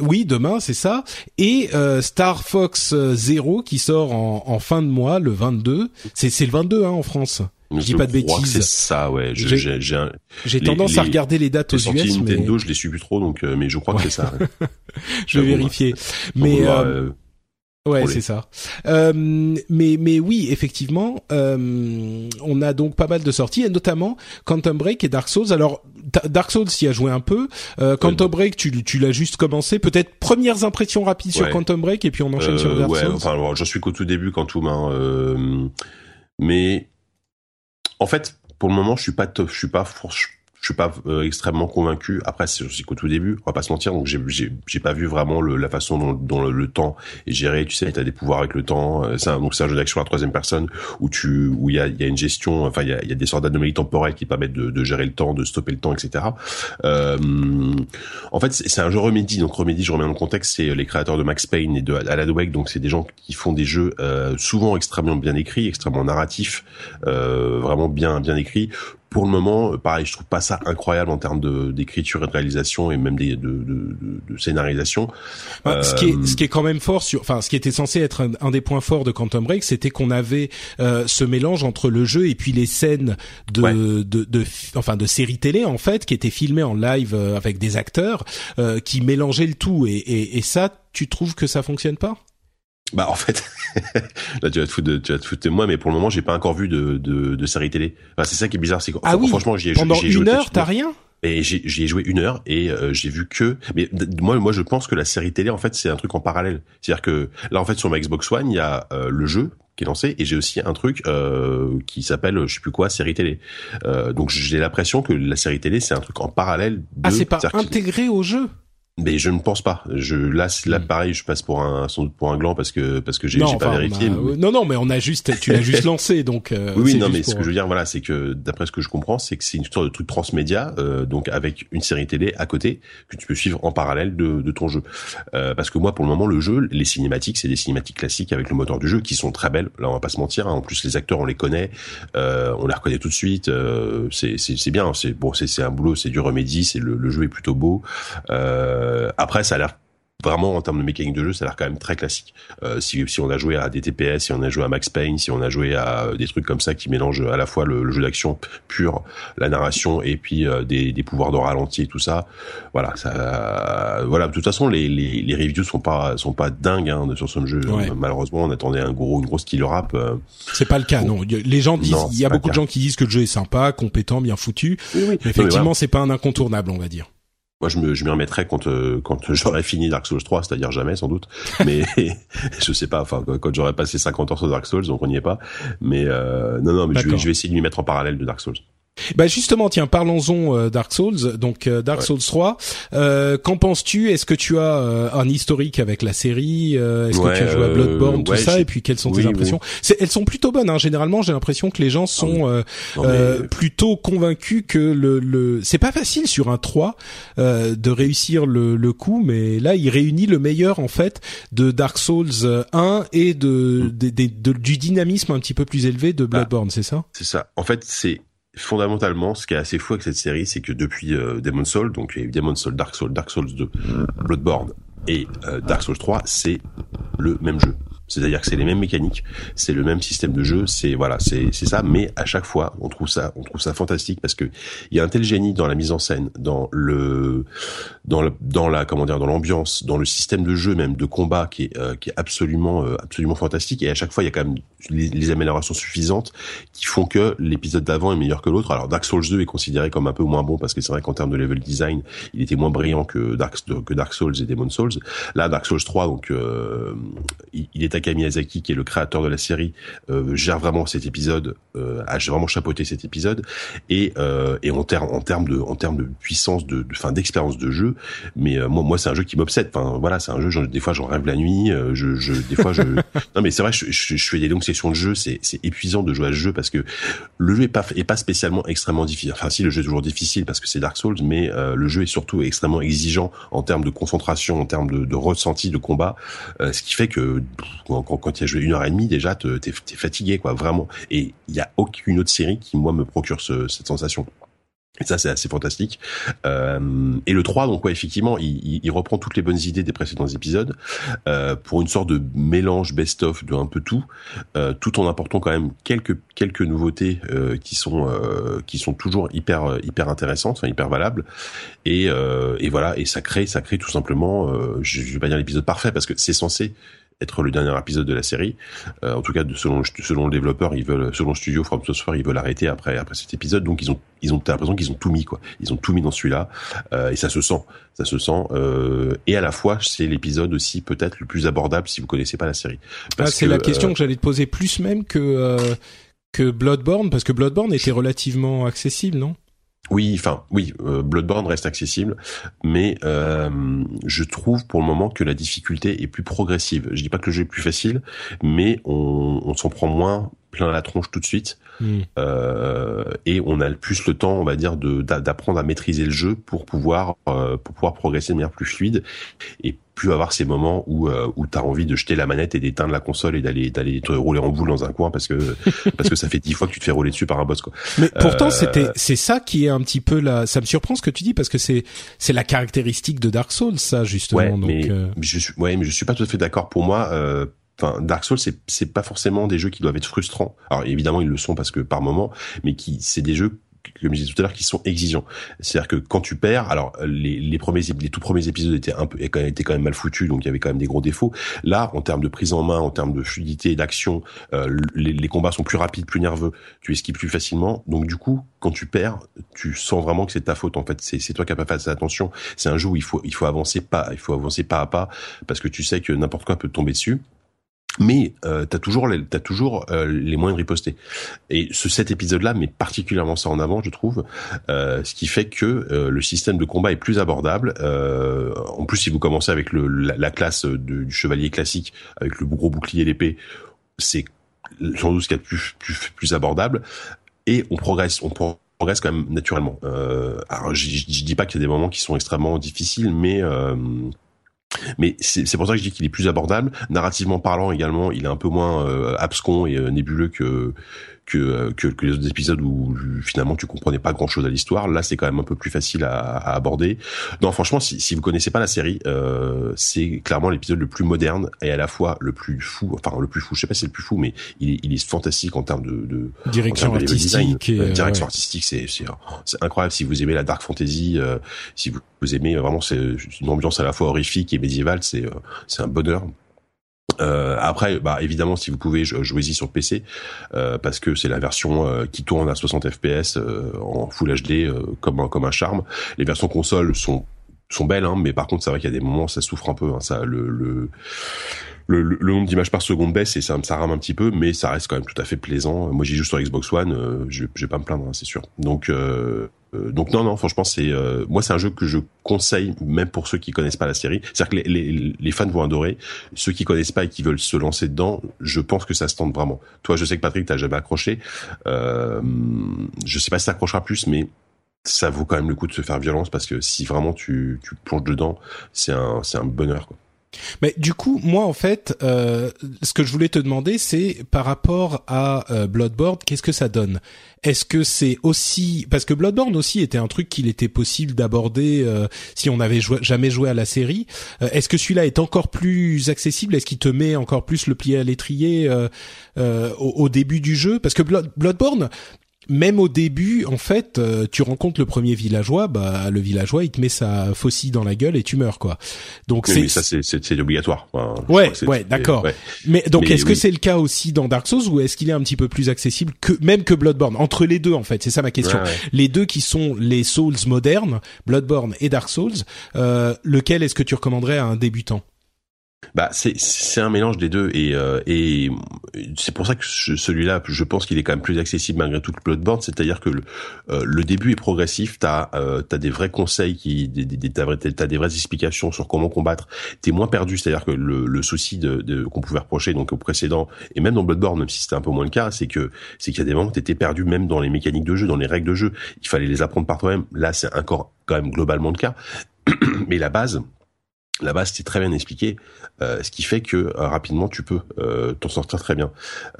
Oui, demain, c'est ça. Et Star Fox Zero qui sort en, en, fin de mois, le 22. C'est le 22 hein, en France. Je, dis pas de bêtises. C'est ça, ouais. J'ai tendance à regarder les dates aux US, Nintendo, mais je les suis plus trop, donc euh, mais je crois que c'est ça. je vais vérifier. mais euh, Ouais, c'est ça. Euh, mais mais oui, effectivement, euh, on a donc pas mal de sorties, et notamment Quantum Break et Dark Souls. Alors Dark Souls y a joué un peu. Euh, Quantum Break, tu tu l'as juste commencé. Peut-être premières impressions rapides sur Quantum Break et puis on enchaîne sur Dark ouais, Souls. Enfin, alors, je suis qu'au tout début Quantum, hein, mais en fait, pour le moment, je suis pas je suis pas je suis pas euh, extrêmement convaincu. Après, c'est aussi qu'au tout début, on va pas se mentir, donc j'ai j'ai pas vu vraiment le, la façon dont, dont le, temps est géré. Tu sais, tu as des pouvoirs avec le temps. Euh, c'est donc c'est un jeu d'action à troisième personne où tu où il y a y a une gestion, enfin il y a, y a des sortes d'anomalies temporelles qui permettent de, de, gérer le temps, de stopper le temps, etc. Euh, en fait, c'est un jeu Remedy. Donc Remedy, je remets dans le contexte, c'est les créateurs de Max Payne et de Alan Wake. Donc c'est des gens qui font des jeux euh, souvent extrêmement bien écrits, extrêmement narratifs, euh, vraiment bien bien écrits pour le moment, pareil, je trouve pas ça incroyable en termes de d'écriture et de réalisation et même des, de, de, de, scénarisation. Bah, ce qui est ce qui est quand même fort sur, enfin, ce qui était censé être un, des points forts de Quantum Break, c'était qu'on avait euh, ce mélange entre le jeu et puis les scènes de, de, de, enfin, de séries télé en fait, qui étaient filmées en live euh, avec des acteurs euh, qui mélangeaient le tout. Et, et, et ça, tu trouves que ça fonctionne pas? Bah en fait, là tu vas te foutre de, tu vas te foutre de moi, mais pour le moment j'ai pas encore vu de, de, de série télé. Enfin, c'est ça qui est bizarre, c'est que ah oui, franchement j'y ai, pendant une joué heure t'as rien? Et j'y ai joué une heure et euh, j'ai vu que, mais moi moi je pense que la série télé en fait c'est un truc en parallèle. C'est-à-dire que là en fait sur ma Xbox One il y a euh, le jeu qui est lancé et j'ai aussi un truc euh, qui s'appelle je sais plus quoi série télé. Euh, donc j'ai l'impression que la série télé c'est un truc en parallèle. De, ah c'est pas intégré au jeu? Mais je ne pense pas. Je là, là hmm. pareil, je passe pour un sans doute pour un gland parce que parce que j'ai pas vérifié. Bah, non non, mais on a juste tu l'as juste lancé donc. Euh, oui, non mais ce que je veux dire voilà, c'est que d'après ce que je comprends, c'est que c'est une histoire de truc transmédia, euh, donc avec une série télé à côté que tu peux suivre en parallèle de, de ton jeu. Euh, parce que moi, pour le moment, le jeu, les cinématiques, c'est des cinématiques classiques avec le moteur du jeu qui sont très belles. Là, on va pas se mentir. Hein. En plus, les acteurs, on les connaît, euh, on les reconnaît tout de suite. Euh, c'est c'est bien. C'est bon, c'est c'est un boulot, c'est du remédie. C'est le, le jeu est plutôt beau. Après, ça a l'air vraiment en termes de mécanique de jeu, ça a l'air quand même très classique. Euh, si, si on a joué à des TPS, si on a joué à Max Payne, si on a joué à des trucs comme ça qui mélangent à la fois le, jeu d'action pur, la narration et puis euh, des, des, pouvoirs de ralenti et tout ça, voilà, ça, voilà. De toute façon, les, les, les reviews sont pas sont pas dingues hein, sur ce jeu. Malheureusement, on attendait un gros une grosse killer rap. Euh. C'est pas le cas, non. Les gens disent, il y a beaucoup de gens qui disent que le jeu est sympa, compétent, bien foutu. Oui, effectivement, c'est pas un incontournable, on va dire. Moi, je me, je m'y remettrai quand, euh, quand j'aurai fini Dark Souls 3, c'est-à-dire jamais, sans doute. Mais je sais pas, enfin, quand j'aurai passé 50 ans sur Dark Souls, donc on n'y est pas. Mais euh, non, non, mais je vais, je vais essayer de m'y mettre en parallèle de Dark Souls. Bah justement, tiens, parlons-en euh, Dark Souls. Donc euh, Dark Souls 3. Euh, qu'en penses-tu? Est-ce que tu as euh, un historique avec la série Est-ce que tu as joué à Bloodborne, tout ça Et puis quelles sont tes impressions? Elles sont plutôt bonnes. Hein. Généralement, j'ai l'impression que les gens sont ah plutôt convaincus que le, le... c'est pas facile sur un 3 de réussir le, le coup, mais là, il réunit le meilleur en fait de Dark Souls 1 et de, mm. de, du dynamisme un petit peu plus élevé de bah, Bloodborne, c'est ça? C'est ça. En fait, c'est fondamentalement, ce qui est assez fou avec cette série, c'est que depuis euh, Demon's Soul, donc il y a eu Demon's Soul, Dark Souls, Dark Souls 2, Bloodborne et euh, Dark Souls 3, c'est le même jeu. C'est-à-dire que c'est les mêmes mécaniques, c'est le même système de jeu, c'est voilà, c'est c'est ça. Mais à chaque fois, on trouve ça, on trouve ça fantastique parce que il y a un tel génie dans la mise en scène, dans le, dans le, dans la comment dire, dans l'ambiance, dans le système de jeu même de combat qui est euh, qui est absolument euh, absolument fantastique. Et à chaque fois, il y a quand même les, améliorations suffisantes qui font que l'épisode d'avant est meilleur que l'autre. Alors Dark Souls 2 est considéré comme un peu moins bon parce que c'est vrai qu'en termes de level design, il était moins brillant que Dark que Dark Souls et Demon Souls. Là, Dark Souls 3, donc euh, il est Takaya Miyazaki, qui est le créateur de la série, euh, gère vraiment cet épisode, euh, a vraiment chapeauté cet épisode, et euh, et en termes en termes de en termes de puissance de, fin d'expérience de jeu, mais moi moi c'est un jeu qui m'obsède. Enfin voilà, c'est un jeu. des fois j'en rêve la nuit. Je, je des fois je non mais c'est vrai, je, je, je, fais des longues sessions de jeu. C'est c'est épuisant de jouer à ce jeu parce que le jeu est pas est pas spécialement extrêmement difficile. Enfin si le jeu est toujours difficile parce que c'est Dark Souls, mais le jeu est surtout extrêmement exigeant en termes de concentration, en termes de, de ressenti de combat, ce qui fait que quand, quand, tu as joué une heure et demie, déjà, t'es es fatigué, quoi, vraiment. Et il y a aucune autre série qui, moi, me procure cette sensation. Et ça, c'est assez fantastique. Euh, et le 3, donc ouais, effectivement, il, il, reprend toutes les bonnes idées des précédents épisodes euh, pour une sorte de mélange best-of de un peu tout, euh, tout en apportant quand même quelques quelques nouveautés euh, qui sont euh, qui sont toujours hyper hyper intéressantes, enfin, hyper valables. Et, euh, et voilà, et ça crée ça crée tout simplement, je, je vais pas dire l'épisode parfait parce que c'est censé être le dernier épisode de la série. Euh, en tout cas, selon selon le développeur, ils veulent, selon le studio From Software, ils veulent arrêter après après cet épisode. Donc ils ont ils ont l'impression qu'ils ont tout mis quoi. Ils ont tout mis dans celui-là euh, et ça se sent, ça se sent. Euh, et à la fois, c'est l'épisode aussi peut-être le plus abordable si vous connaissez pas la série. Ah, c'est la question que j'allais te poser plus même que que Bloodborne parce que Bloodborne était relativement accessible, non? Oui, enfin oui, euh, Bloodborne reste accessible, mais euh, je trouve pour le moment que la difficulté est plus progressive. Je dis pas que le jeu est plus facile, mais on, on s'en prend moins plein la tronche tout de suite, hmm. euh, et on a plus le temps, on va dire, de d'apprendre à maîtriser le jeu pour pouvoir euh, pour pouvoir progresser de manière plus fluide et plus avoir ces moments où euh, où t'as envie de jeter la manette et d'éteindre la console et d'aller d'aller te rouler en boule dans un coin parce que parce que ça fait dix fois que tu te fais rouler dessus par un boss quoi. Mais pourtant euh, c'était c'est ça qui est un petit peu la ça me surprend ce que tu dis parce que c'est c'est la caractéristique de Dark Souls ça justement. Ouais, donc, mais euh, je suis ouais mais je suis pas tout à fait d'accord pour moi. Enfin, Dark Souls, c'est c'est pas forcément des jeux qui doivent être frustrants. Alors évidemment, ils le sont parce que par moment, mais qui c'est des jeux comme je disais tout à l'heure, qui sont exigeants. C'est-à-dire que quand tu perds, alors les, les premiers, les tout premiers épisodes étaient un peu, étaient quand même mal foutus, donc il y avait quand même des gros défauts. Là, en termes de prise en main, en termes de fluidité, d'action, euh, les, les, combats sont plus rapides, plus nerveux, tu esquives plus facilement. Donc du coup, quand tu perds, tu sens vraiment que c'est ta faute. En fait, c'est toi qui n'as pas fait attention. C'est un jeu où il faut, il faut avancer pas, il faut avancer pas à pas, parce que tu sais que n'importe quoi peut tomber dessus mais euh, t'as toujours les, t'as toujours euh, les moyens de riposter. Et ce cet épisode-là met particulièrement ça en avant, je trouve, euh, ce qui fait que euh, le système de combat est plus abordable. Euh, en plus, si vous commencez avec le, la, classe du chevalier classique, avec le gros bouclier et l'épée, c'est sans doute ce qu'il y a plus, plus, plus abordable. Et on progresse, on progresse quand même naturellement. alors, je, je dis pas qu'il y a des moments qui sont extrêmement difficiles, mais mais c'est pour ça que je dis qu'il est plus abordable. Narrativement parlant également, il est un peu moins euh, abscon et euh, nébuleux que que, que, que les autres épisodes où finalement tu comprenais pas grand chose à l'histoire. Là, c'est quand même un peu plus facile à, à aborder. Non, franchement, si, si vous connaissez pas la série, euh, c'est clairement l'épisode le plus moderne et à la fois le plus fou. Enfin, le plus fou. Je sais pas si c'est le plus fou, mais il est, il est fantastique en termes de, de direction artistique. Et, euh, direction artistique, c'est c'est incroyable. Si vous aimez la dark fantasy, euh, si vous, vous aimez vraiment, c'est une ambiance à la fois horrifique et médiévale. C'est euh, c'est un bonheur. Euh, après, bah évidemment, si vous pouvez, jouez-y sur PC euh, parce que c'est la version euh, qui tourne à 60 FPS euh, en Full HD euh, comme un, comme un charme. Les versions console sont sont belles, hein, mais par contre, c'est vrai qu'il y a des moments, ça souffre un peu. Hein, ça, le, le le, le, nombre d'images par seconde baisse et ça, ça rame un petit peu, mais ça reste quand même tout à fait plaisant. Moi, j'y joue sur Xbox One, euh, je, je vais pas me plaindre, hein, c'est sûr. Donc, euh, donc non, non, franchement, c'est euh, moi, c'est un jeu que je conseille même pour ceux qui connaissent pas la série. C'est-à-dire que les, fans vont adorer. Ceux qui connaissent pas et qui veulent se lancer dedans, je pense que ça se tente vraiment. Toi, je sais que Patrick, t'as jamais accroché. Euh, je sais pas si t'accrocheras plus, mais ça vaut quand même le coup de se faire violence parce que si vraiment tu, plonges dedans, c'est un, bonheur. Mais du coup, moi en fait, euh, ce que je voulais te demander, c'est par rapport à euh, Bloodborne, qu'est-ce que ça donne? Est-ce que c'est aussi parce que Bloodborne aussi était un truc qu'il était possible d'aborder euh, si on n'avait jamais joué à la série. Euh, est-ce que celui-là est encore plus accessible? Est-ce qu'il te met encore plus le pied à l'étrier euh, au, au, début du jeu? Parce que Blood, Bloodborne, même au début, en fait, euh, tu rencontres le premier villageois, bah le villageois il te met sa faucille dans la gueule et tu meurs quoi. Donc c'est ça c'est c'est obligatoire. Enfin, ouais ouais d'accord. Ouais. Mais donc est-ce oui. que c'est le cas aussi dans Dark Souls ou est-ce qu'il est un petit peu plus accessible que même que Bloodborne? Entre les deux en fait c'est ça ma question. Ouais, ouais. Les deux qui sont les Souls modernes, Bloodborne et Dark Souls, euh, lequel est-ce que tu recommanderais à un débutant? Bah c'est c'est un mélange des deux et euh, et c'est pour ça que celui-là je pense qu'il est quand même plus accessible malgré tout que Bloodborne c'est-à-dire que le, euh, le début est progressif. T'as euh, t'as des vrais conseils qui des, des, t'as, t'as des vraies explications sur comment combattre. T'es moins perdu. C'est-à-dire que le, le souci de, de qu'on pouvait reprocher donc au précédent et même dans Bloodborne même si c'était un peu moins le cas c'est que c'est qu'il y a des moments où t'étais perdu même dans les mécaniques de jeu dans les règles de jeu. Il fallait les apprendre par toi-même. Là c'est encore quand même globalement le cas. Mais la base Là-bas, c'était très bien expliqué, euh, ce qui fait que euh, rapidement tu peux euh, t'en sortir très bien.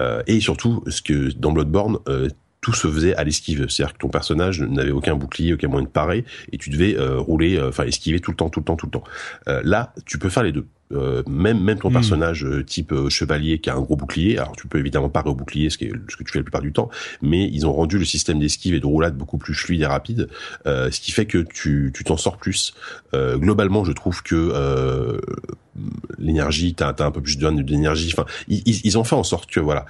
Euh, et surtout, ce que dans Bloodborne, euh, tout se faisait à l'esquive, c'est-à-dire que ton personnage n'avait aucun bouclier, aucun moyen de parer, et tu devais rouler, enfin esquiver tout le temps, tout le temps, tout le temps. là, tu peux faire les deux. Euh, même même ton mmh. personnage euh, type euh, chevalier qui a un gros bouclier alors tu peux évidemment pas rebouclier ce, qui est, ce que tu fais la plupart du temps mais ils ont rendu le système d'esquive et de roulade beaucoup plus fluide et rapide euh, ce qui fait que tu tu t'en sors plus globalement je trouve que l'énergie t'as as un peu plus d'énergie enfin ils, ils ont fait en sorte que voilà.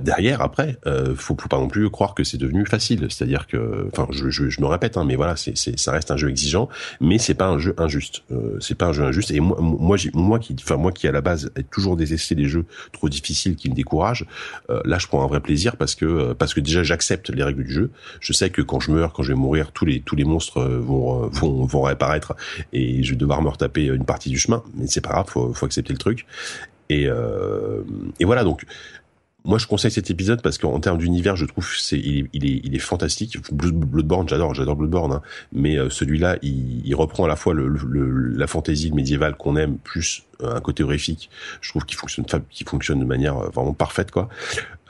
Derrière après faut, faut pas non plus croire que c'est devenu facile. C'est-à-dire que enfin je, je, je, me répète hein, mais voilà c'est ça reste un jeu exigeant mais c'est pas un jeu injuste. C'est pas un jeu injuste. Et moi moi moi qui, enfin moi qui à la base ai toujours détesté les jeux trop difficiles qui me découragent, euh, là je prends un vrai plaisir parce que euh, parce que déjà j'accepte les règles du jeu. Je sais que quand je meurs, quand je vais mourir, tous les tous les monstres euh, vont vont vont réapparaître et je vais devoir me retaper une partie du chemin. Mais c'est pas grave, faut faut accepter le truc. Et euh, et voilà donc moi, je conseille cet épisode parce qu'en termes d'univers, je trouve c'est il, est, il est fantastique. Bloodborne, j'adore, j'adore Bloodborne, hein. mais euh, celui-là, il, reprend à la fois la fantaisie médiévale qu'on aime, plus euh, un côté horrifique. Je trouve qu'il fonctionne qui fonctionne de manière vraiment parfaite, quoi.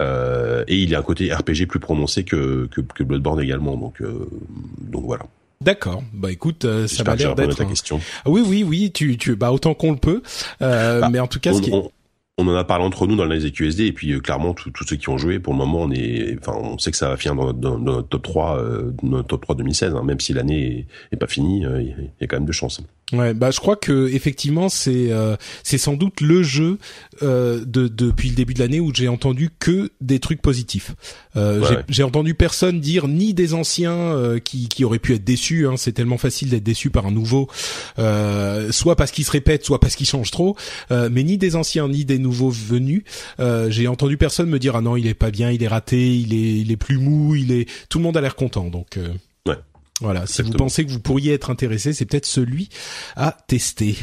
Et il a un côté RPG plus prononcé que que, que Bloodborne également. Donc donc voilà. D'accord. Bah écoute, euh, ça m'a l'air d'être. Ta question. Ah oui, oui, oui. Tu, tu, bah autant qu'on le peut. Euh, bah, mais en tout cas, on, ce qui on, on en a parlé entre nous dans les QSD et puis euh, clairement tous ceux qui ont joué pour le moment on est enfin on sait que ça va finir dans, dans, dans notre top 3 euh, notre top 3 2016 hein, même si l'année est, est, pas finie euh, il y a quand même de chance. Ouais, bah je crois que effectivement c'est euh, c'est sans doute le jeu euh, de depuis le début de l'année où j'ai entendu que des trucs positifs. Euh, ouais. J'ai entendu personne dire ni des anciens euh, qui qui auraient pu être déçus. Hein, c'est tellement facile d'être déçu par un nouveau, euh, soit parce qu'il se répète, soit parce qu'il change trop. Euh, mais ni des anciens ni des nouveaux venus. j'ai entendu personne me dire ah non il est pas bien, il est raté, il est il est plus mou, il est. Tout le monde a l'air content donc. Voilà, Exactement. si vous pensez que vous pourriez être intéressé, c'est peut-être celui à tester.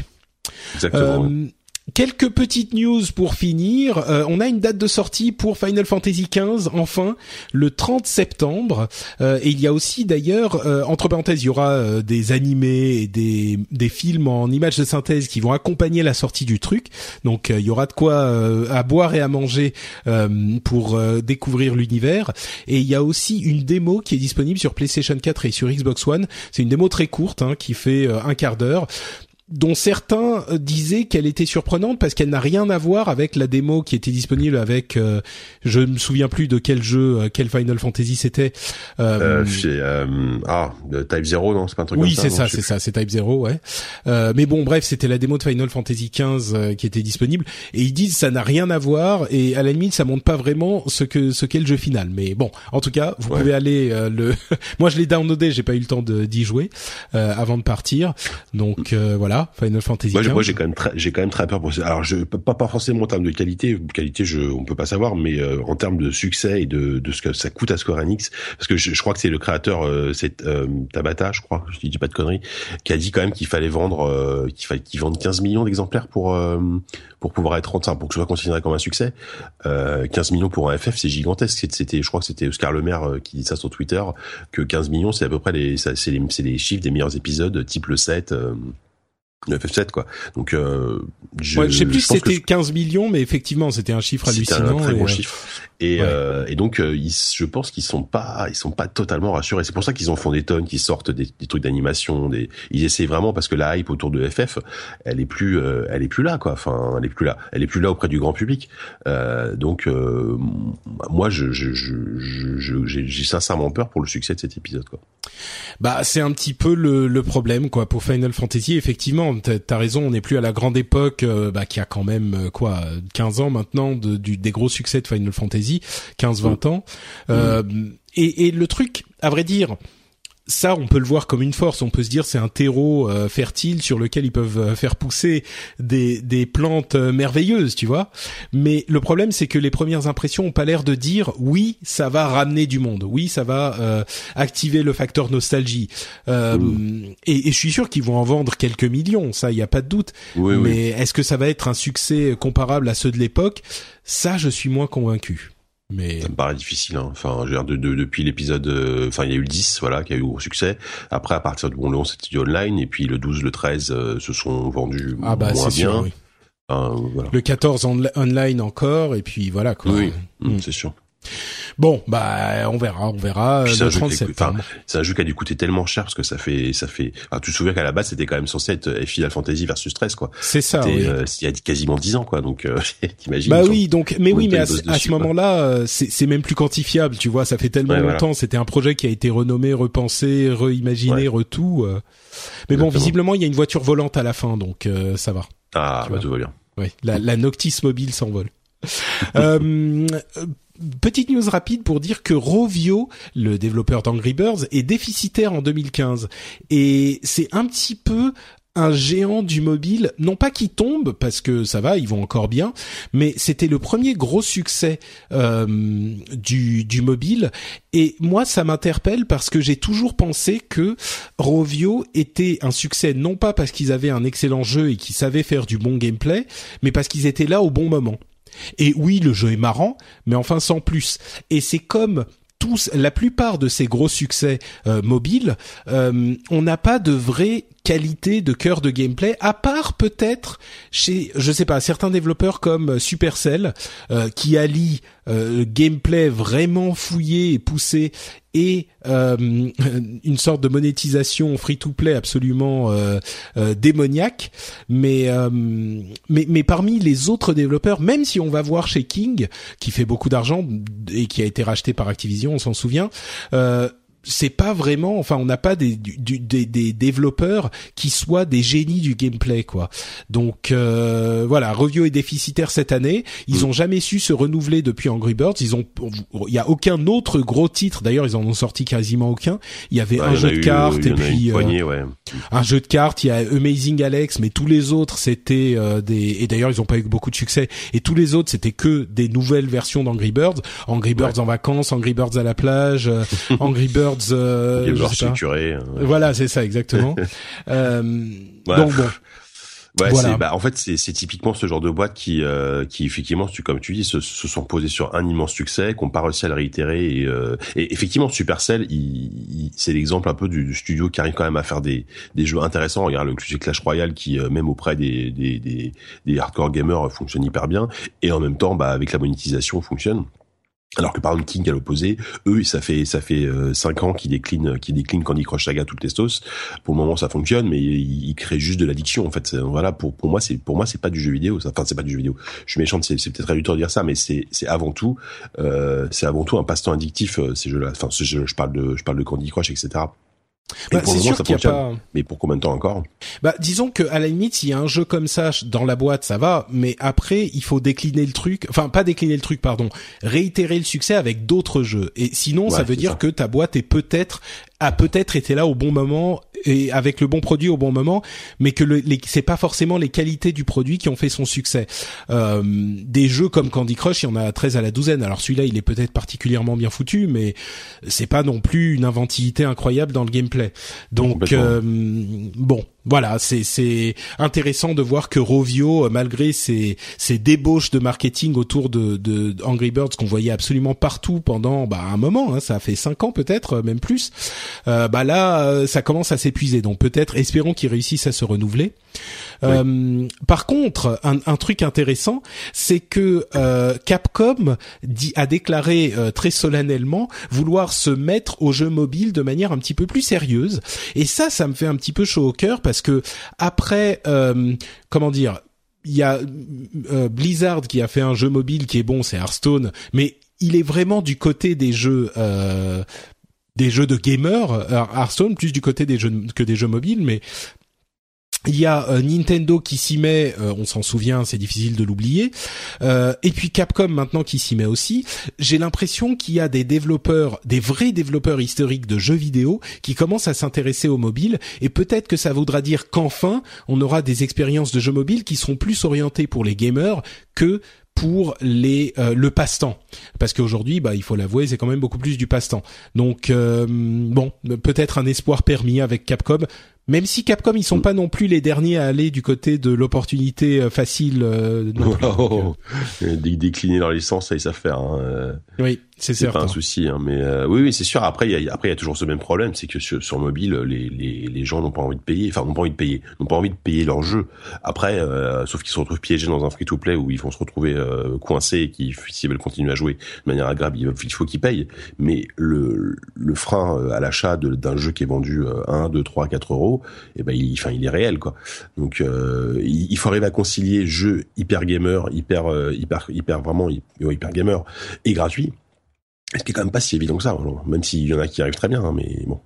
Exactement. Euh, quelques petites news pour finir. Euh, on a une date de sortie pour Final Fantasy XV, enfin, le 30 septembre. Euh, et il y a aussi d'ailleurs, euh, entre parenthèses, il y aura des animés et des, des films en images de synthèse qui vont accompagner la sortie du truc. Donc il y aura de quoi à boire et à manger pour découvrir l'univers. Et il y a aussi une démo qui est disponible sur PlayStation 4 et sur Xbox One. C'est une démo très courte hein, qui fait un quart d'heure dont certains euh, disaient qu'elle était surprenante parce qu'elle n'a rien à voir avec la démo qui était disponible avec euh, je me souviens plus de quel jeu euh, quel Final Fantasy c'était euh, euh, ah Type 0 non c'est pas un truc oui c'est ça c'est ça c'est Type 0 ouais. Mais bon bref c'était la démo de Final Fantasy 15 qui était disponible. Et ils disent ça n'a rien à voir et à la limite ça montre pas vraiment ce que ce qu'est le jeu final. Mais bon en tout cas vous pouvez aller le moi je l'ai downloadé j'ai pas eu le temps d'y jouer avant de partir. Donc voilà Final Fantasy. Moi, moi j'ai quand même très, j'ai quand même très peur pour ça. Alors, je pas pas forcément en termes de qualité, qualité, je, on peut pas savoir, mais euh, en termes de succès et de, de ce que ça coûte à Square Enix, parce que je, je crois que c'est le créateur, euh, c'est euh, Tabata, je crois, je dis pas de conneries, qui a dit quand même qu'il fallait vendre, euh, qu'il fallait qu'ils vendent 15 millions d'exemplaires pour pour pouvoir être rentable, pour que ce soit considéré comme un succès. 15 millions pour un FF, c'est gigantesque. C'était, je crois que c'était Oscar Le Maire qui dit ça sur Twitter, que 15 millions, c'est à peu près les, c'est les, les chiffres des meilleurs épisodes, type le 7 le FF7 quoi. Donc euh, je, je sais plus si c'était 15 millions mais effectivement c'était un chiffre hallucinant. un très bon euh, chiffre. Et, euh, et donc euh, ils, je pense qu'ils sont pas ils sont pas totalement rassurés. C'est pour ça qu'ils en font des tonnes, qu'ils sortent des, des trucs d'animation, des ils essaient vraiment parce que la hype autour de FF, elle est plus euh, elle est plus là quoi. Enfin, elle est plus là. Elle est plus là auprès du grand public. donc moi je je je j'ai sincèrement peur pour le succès de cet épisode quoi. Bah c'est un petit peu le, le problème quoi pour Final Fantasy effectivement t'as raison, on n'est plus à la grande époque, euh, bah, qui a quand même euh, quoi, 15 ans maintenant de, du, des gros succès de Final Fantasy, 15-20 ans. Euh, et, et le truc, à vrai dire, ça, on peut le voir comme une force. On peut se dire c'est un terreau euh, fertile sur lequel ils peuvent euh, faire pousser des, des plantes euh, merveilleuses, tu vois. Mais le problème, c'est que les premières impressions ont pas l'air de dire oui, ça va ramener du monde. Oui, ça va activer le facteur nostalgie. Et, et, je suis sûr qu'ils vont en vendre quelques millions. Ça, il y a pas de doute. Mais est-ce que ça va être un succès comparable à ceux de l'époque? Ça, je suis moins convaincu. Mais ça me paraît difficile. Hein. Enfin, je de, de, depuis l'épisode, euh, enfin, il y a eu le 10, voilà, qui a eu gros succès. Après, à partir du bon, le 11, c'était du online, et puis le 12, le 13 euh, se sont vendus ah bah, moins bien. Sûr, oui. voilà. Le 14 online encore, et puis voilà quoi. Oui, mm. c'est sûr. Bon, bah on verra, on verra. le 30 septembre. C'est un jeu qui a dû coûter tellement cher parce que ça fait, ça fait. Enfin, tu te souviens qu'à la base c'était quand même censé être euh, Final Fantasy versus 13 quoi. C'est ça. Oui. Euh, il y a quasiment 10 ans quoi, donc euh, t'imagines. Bah oui, donc mais oui, mais à, ce moment-là, euh, c'est même plus quantifiable, tu vois. Ça fait tellement longtemps. C'était un projet qui a été renommé, repensé, reimaginé, retout. Mais bon, visiblement il y a une voiture volante à la fin, donc ça va. Ah, bah, tout va bien. Ouais, la, la Noctis mobile s'envole. euh, petite news rapide pour dire que Rovio, le développeur d'Angry Birds, est déficitaire en 2015. Et c'est un petit peu un géant du mobile, non pas qui tombe parce que ça va, ils vont encore bien, mais c'était le premier gros succès euh, du, du mobile. Et moi, ça m'interpelle parce que j'ai toujours pensé que Rovio était un succès non pas parce qu'ils avaient un excellent jeu et qu'ils savaient faire du bon gameplay, mais parce qu'ils étaient là au bon moment. Et oui, le jeu est marrant, mais enfin sans plus. Et c'est comme tous, la plupart de ces gros succès euh, mobiles, euh, on n'a pas de vraie qualité de cœur de gameplay, à part peut-être chez, je sais pas, certains développeurs comme Supercell, euh, qui allient gameplay vraiment fouillé et poussé et euh, une sorte de monétisation free-to-play absolument euh, euh, démoniaque. Mais, mais mais parmi les autres développeurs, même si on va voir chez King, qui fait beaucoup d'argent et qui a été racheté par Activision, on s'en souvient c'est pas vraiment, enfin, on n'a pas des, des, des, développeurs qui soient des génies du gameplay, quoi. Donc euh, voilà, Revio est déficitaire cette année. Ils mm. ont jamais su se renouveler depuis Angry Birds. Ils ont, il y a aucun autre gros titre. D'ailleurs, ils en ont sorti quasiment aucun. Il y avait un jeu de cartes et puis euh, un jeu de cartes. Il y a Amazing Alex, mais tous les autres c'était euh, des. Et d'ailleurs, ils ont pas eu beaucoup de succès. Et tous les autres c'était que des nouvelles versions d'Angry Birds. Angry Birds en vacances, Angry Birds à la plage, Angry Birds euh, hein. Voilà, c'est ça exactement. euh, Donc bon. Ouais, bah en fait c'est typiquement ce genre de boîte qui euh, qui effectivement tu comme tu dis se, se sont posés sur un immense succès, qu'on pas réussi à le réitérer et, euh, et effectivement Supercell, il, c'est l'exemple un peu du, studio qui arrive quand même à faire des des jeux intéressants. Regarde le Clash Royale qui euh, même auprès des, des des des hardcore gamers fonctionne hyper bien et en même temps bah avec la monétisation fonctionne. Alors que par exemple King à l'opposé, eux ça fait ça fait euh, cinq ans qu'ils déclinent qu'ils déclinent Candy Crush Saga tout le testos. Pour le moment ça fonctionne, mais ils, créent juste de l'addiction en fait. Voilà pour pour moi c'est pour moi c'est pas du jeu vidéo. Enfin c'est pas du jeu vidéo. Je suis méchante, c'est peut-être réducteur de dire ça, mais c'est c'est avant tout euh, c'est avant tout un passe-temps addictif euh, ces jeux-là. Enfin je, je parle de je parle de Candy Crush etc. Bah, pas. Mais pour combien de temps encore? Bah, disons que à la limite, s'il y a un jeu comme ça dans la boîte, ça va. Mais après, il faut décliner le truc. Enfin, pas décliner le truc, pardon. Réitérer le succès avec d'autres jeux. Et sinon, ça veut dire que ta boîte est peut-être a peut-être été là au bon moment et avec le bon produit au bon moment, mais que le, c'est pas forcément les qualités du produit qui ont fait son succès. Euh, des jeux comme Candy Crush, il y en a 13 à la douzaine. Alors celui-là, il est peut-être particulièrement bien foutu, mais c'est pas non plus une inventivité incroyable dans le gameplay. Donc euh, bon, voilà, c'est intéressant de voir que Rovio, malgré ses ses débauches de marketing autour de, de Angry Birds qu'on voyait absolument partout pendant bah, un moment, hein, ça fait cinq ans peut-être, même plus. Euh, bah là, euh, ça commence à s'épuiser. Donc peut-être, espérons qu'ils réussissent à se renouveler. Euh, par contre, un, un, truc intéressant, c'est que Capcom dit, a déclaré très solennellement vouloir se mettre au jeu mobile de manière un petit peu plus sérieuse. Et ça, ça me fait un petit peu chaud au cœur parce que après, comment dire, il y a Blizzard qui a fait un jeu mobile qui est bon, c'est Hearthstone, mais il est vraiment du côté des jeux euh, des jeux de gamers, euh, Hearthstone plus du côté des jeux que des jeux mobiles, mais il y a euh, Nintendo qui s'y met, euh, on s'en souvient, c'est difficile de l'oublier. et puis Capcom maintenant qui s'y met aussi. J'ai l'impression qu'il y a des développeurs, des vrais développeurs historiques de jeux vidéo qui commencent à s'intéresser aux mobiles. Et peut-être que ça voudra dire qu'enfin, on aura des expériences de jeux mobiles qui seront plus orientées pour les gamers que pour les euh, le passe-temps parce qu'aujourd'hui bah il faut l'avouer c'est quand même beaucoup plus du passe-temps donc euh, bon peut-être un espoir permis avec Capcom même si Capcom ils sont mm. pas non plus les derniers à aller du côté de l'opportunité euh, facile oh, décliner leur licence ça ils savent faire hein. oui c'est pas un souci, hein, mais euh, oui, oui, c'est sûr. Après, il y a, après, il y a toujours ce même problème, c'est que sur, sur mobile, les, les, les gens n'ont pas envie de payer, enfin, n'ont pas envie de payer, n'ont pas envie de payer leur jeu. Après, euh, sauf qu'ils se retrouvent piégés dans un free-to-play où ils vont se retrouver euh, coincés et qui, s'ils veulent continuer à jouer de manière agréable, il faut qu'ils payent. Mais le, le frein euh, à l'achat d'un jeu qui est vendu 1, 2, 3, 4 euros, eh ben, il, enfin, il est réel, quoi. Donc, il, faut arriver à concilier jeu hyper gamer, hyper, hyper, hyper vraiment hyper gamer et gratuit ce qui est quand même pas si évident que ça, même s'il y en a qui arrivent très bien, hein, mais bon.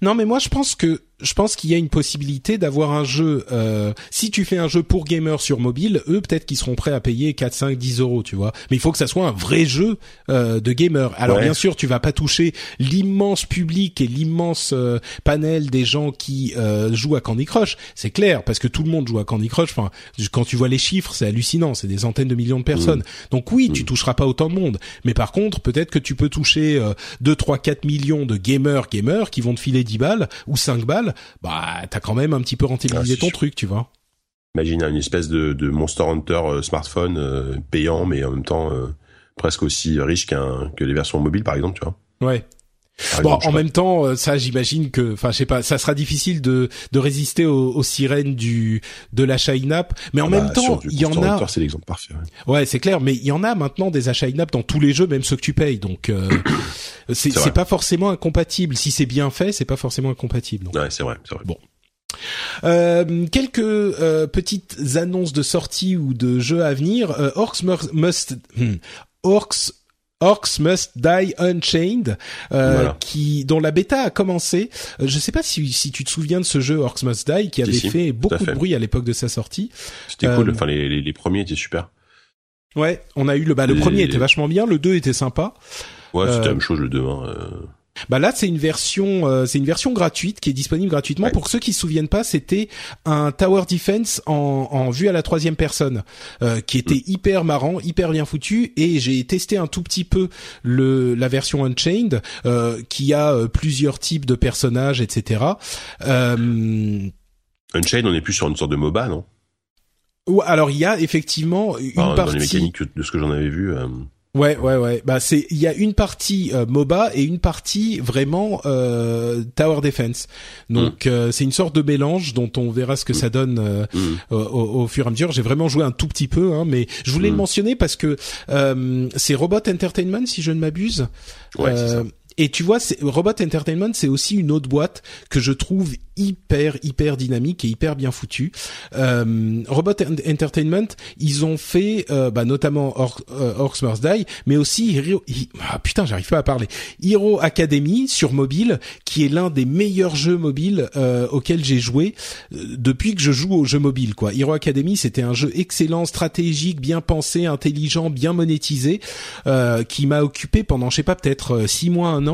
Non, mais moi je pense que je pense qu'il y a une possibilité d'avoir un jeu. Euh, si tu fais un jeu pour gamers sur mobile, eux peut-être qu'ils seront prêts à payer 4, 5, 10 euros, tu vois. Mais il faut que ça soit un vrai jeu euh, de gamers. Alors bien sûr, tu vas pas toucher l'immense public et l'immense euh, panel des gens qui euh, jouent à Candy Crush. C'est clair, parce que tout le monde joue à Candy Crush. Enfin, quand tu vois les chiffres, c'est hallucinant. C'est des centaines de millions de personnes. Mmh. Donc oui, tu mmh. toucheras pas autant de monde. Mais par contre, peut-être que tu peux toucher 2, 3, 4 millions de gamers gamers qui vont te filer 10 balles ou 5 balles bah t'as quand même un petit peu rentabilisé ah, ton truc, tu vois. Imagine une espèce de, Monster Hunter euh, smartphone euh, payant, mais en même temps euh, presque aussi riche qu'un que les versions mobiles, par exemple, tu vois. Ouais. Bon, en même temps, ça, j'imagine que, enfin, je sais pas, ça sera difficile de de résister aux, sirènes du de l'achat in-app, mais en ah même bah, temps, il y en a. C'est l'exemple parfait. Ouais, c'est clair, mais il y en a maintenant des achats in-app dans tous les jeux, même ceux que tu payes, donc c'est pas forcément incompatible. Si c'est bien fait, c'est pas forcément incompatible. Ouais, c'est vrai, c'est vrai. Bon. Euh, quelques euh, petites annonces de sortie ou de jeux à venir. Euh, Orcs Must hmm, Orcs Orcs Must Die Unchained, euh, qui dont la bêta a commencé. Euh, je sais pas si, si tu te souviens de ce jeu Orcs Must Die qui avait fait beaucoup de bruit à l'époque de sa sortie. C'était cool. Enfin, les, les, les, premiers étaient super. Ouais, on a eu le bah le premier était vachement bien, le 2 était sympa. Ouais, c'était la même chose le 2. Hein, bah là c'est une version euh, c'est une version gratuite qui est disponible gratuitement pour ceux qui se souviennent pas c'était un tower defense en, en vue à la troisième personne euh, qui était mm. hyper marrant hyper bien foutu et j'ai testé un tout petit peu le la version Unchained euh, qui a plusieurs types de personnages etc Unchained, on est plus sur une sorte de MOBA, non? Alors il y a effectivement une partie dans les mécaniques de ce que j'en avais vu. Ouais, ouais, ouais. Bah c'est il y a une partie euh, MOBA et une partie vraiment euh, Tower Defense. Donc mm. euh, c'est une sorte de mélange dont on verra ce que ça donne euh, mm. au, fur et à mesure. J'ai vraiment joué un tout petit peu, hein, mais je voulais le mm. mentionner parce que c'est Robot Entertainment si je ne m'abuse. Ouais, et tu vois, Robot Entertainment, c'est aussi une autre boîte que je trouve hyper hyper dynamique et hyper bien foutue. Euh, Robot Entertainment, ils ont fait euh, bah, notamment Or euh, Orcs Must Die, mais aussi Hero, ah, putain, j'arrive pas à parler. Hero Academy sur mobile, qui est l'un des meilleurs jeux mobiles euh, auxquels j'ai joué euh, depuis que je joue aux jeux mobiles. Quoi, Hero Academy, c'était un jeu excellent, stratégique, bien pensé, intelligent, bien monétisé, qui m'a occupé pendant, je sais pas, peut-être six mois, un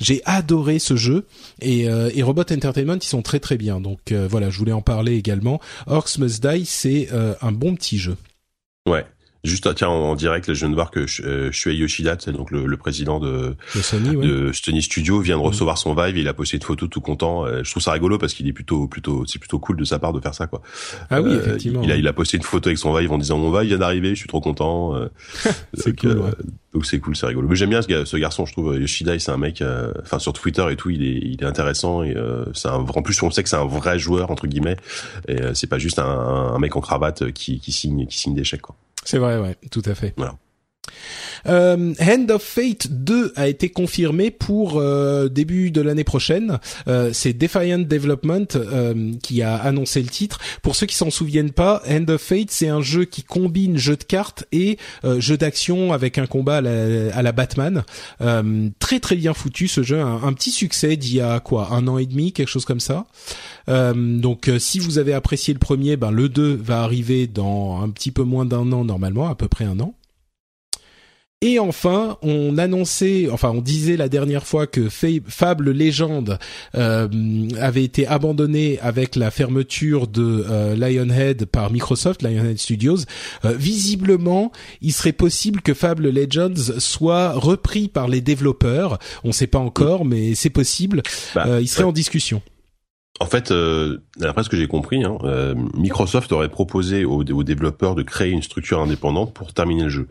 j'ai adoré ce jeu et, euh, et Robot Entertainment ils sont très très bien. Donc euh, voilà, je voulais en parler également. Orcs Must Die, c'est euh, un bon petit jeu. Ouais. Juste tiens en, direct, là, je viens de voir que euh, Shuei Yoshida, c'est donc le, le, président de, de Sony, ouais. de Sony Studio, vient de mm. recevoir son Vive. Il a posté une photo tout content. Euh, je trouve ça rigolo parce qu'il est plutôt plutôt c'est plutôt cool de sa part de faire ça quoi. Ah oui, euh, effectivement. Il, a il a posté une photo avec son Vive en disant mon Vive vient d'arriver, je suis trop content. c'est cool. Ouais. Donc c'est cool, c'est rigolo. Mais j'aime bien ce, ce, garçon, je trouve Yoshida, c'est un mec enfin sur Twitter et tout, il est il est intéressant et c'est un en plus on sait que c'est un vrai joueur entre guillemets et c'est pas juste un, un, mec en cravate qui qui signe qui signe des chèques quoi. C'est vrai, ouais, tout à fait. Euh, Hand of Fate 2 a été confirmé pour euh, début de l'année prochaine. Euh, c'est Defiant Development euh, qui a annoncé le titre. Pour ceux qui s'en souviennent pas, Hand of Fate c'est un jeu qui combine jeu de cartes et jeu d'action avec un combat à la, Batman. très très bien foutu ce jeu, un, un petit succès d'il y a quoi, un an et demi, quelque chose comme ça. donc si vous avez apprécié le premier, ben le 2 va arriver dans un petit peu moins d'un an normalement, à peu près un an. Et enfin, on annonçait, enfin on disait la dernière fois que Fable Legend euh, avait été abandonné avec la fermeture de euh, Lionhead par Microsoft, Lionhead Studios. Euh, visiblement, il serait possible que Fable Legends soit repris par les développeurs. On ne sait pas encore, mais c'est possible. Bah, il serait en discussion. En fait, euh, d'après ce que j'ai compris, hein, euh, Microsoft aurait proposé aux, développeurs de créer une structure indépendante pour terminer le jeu.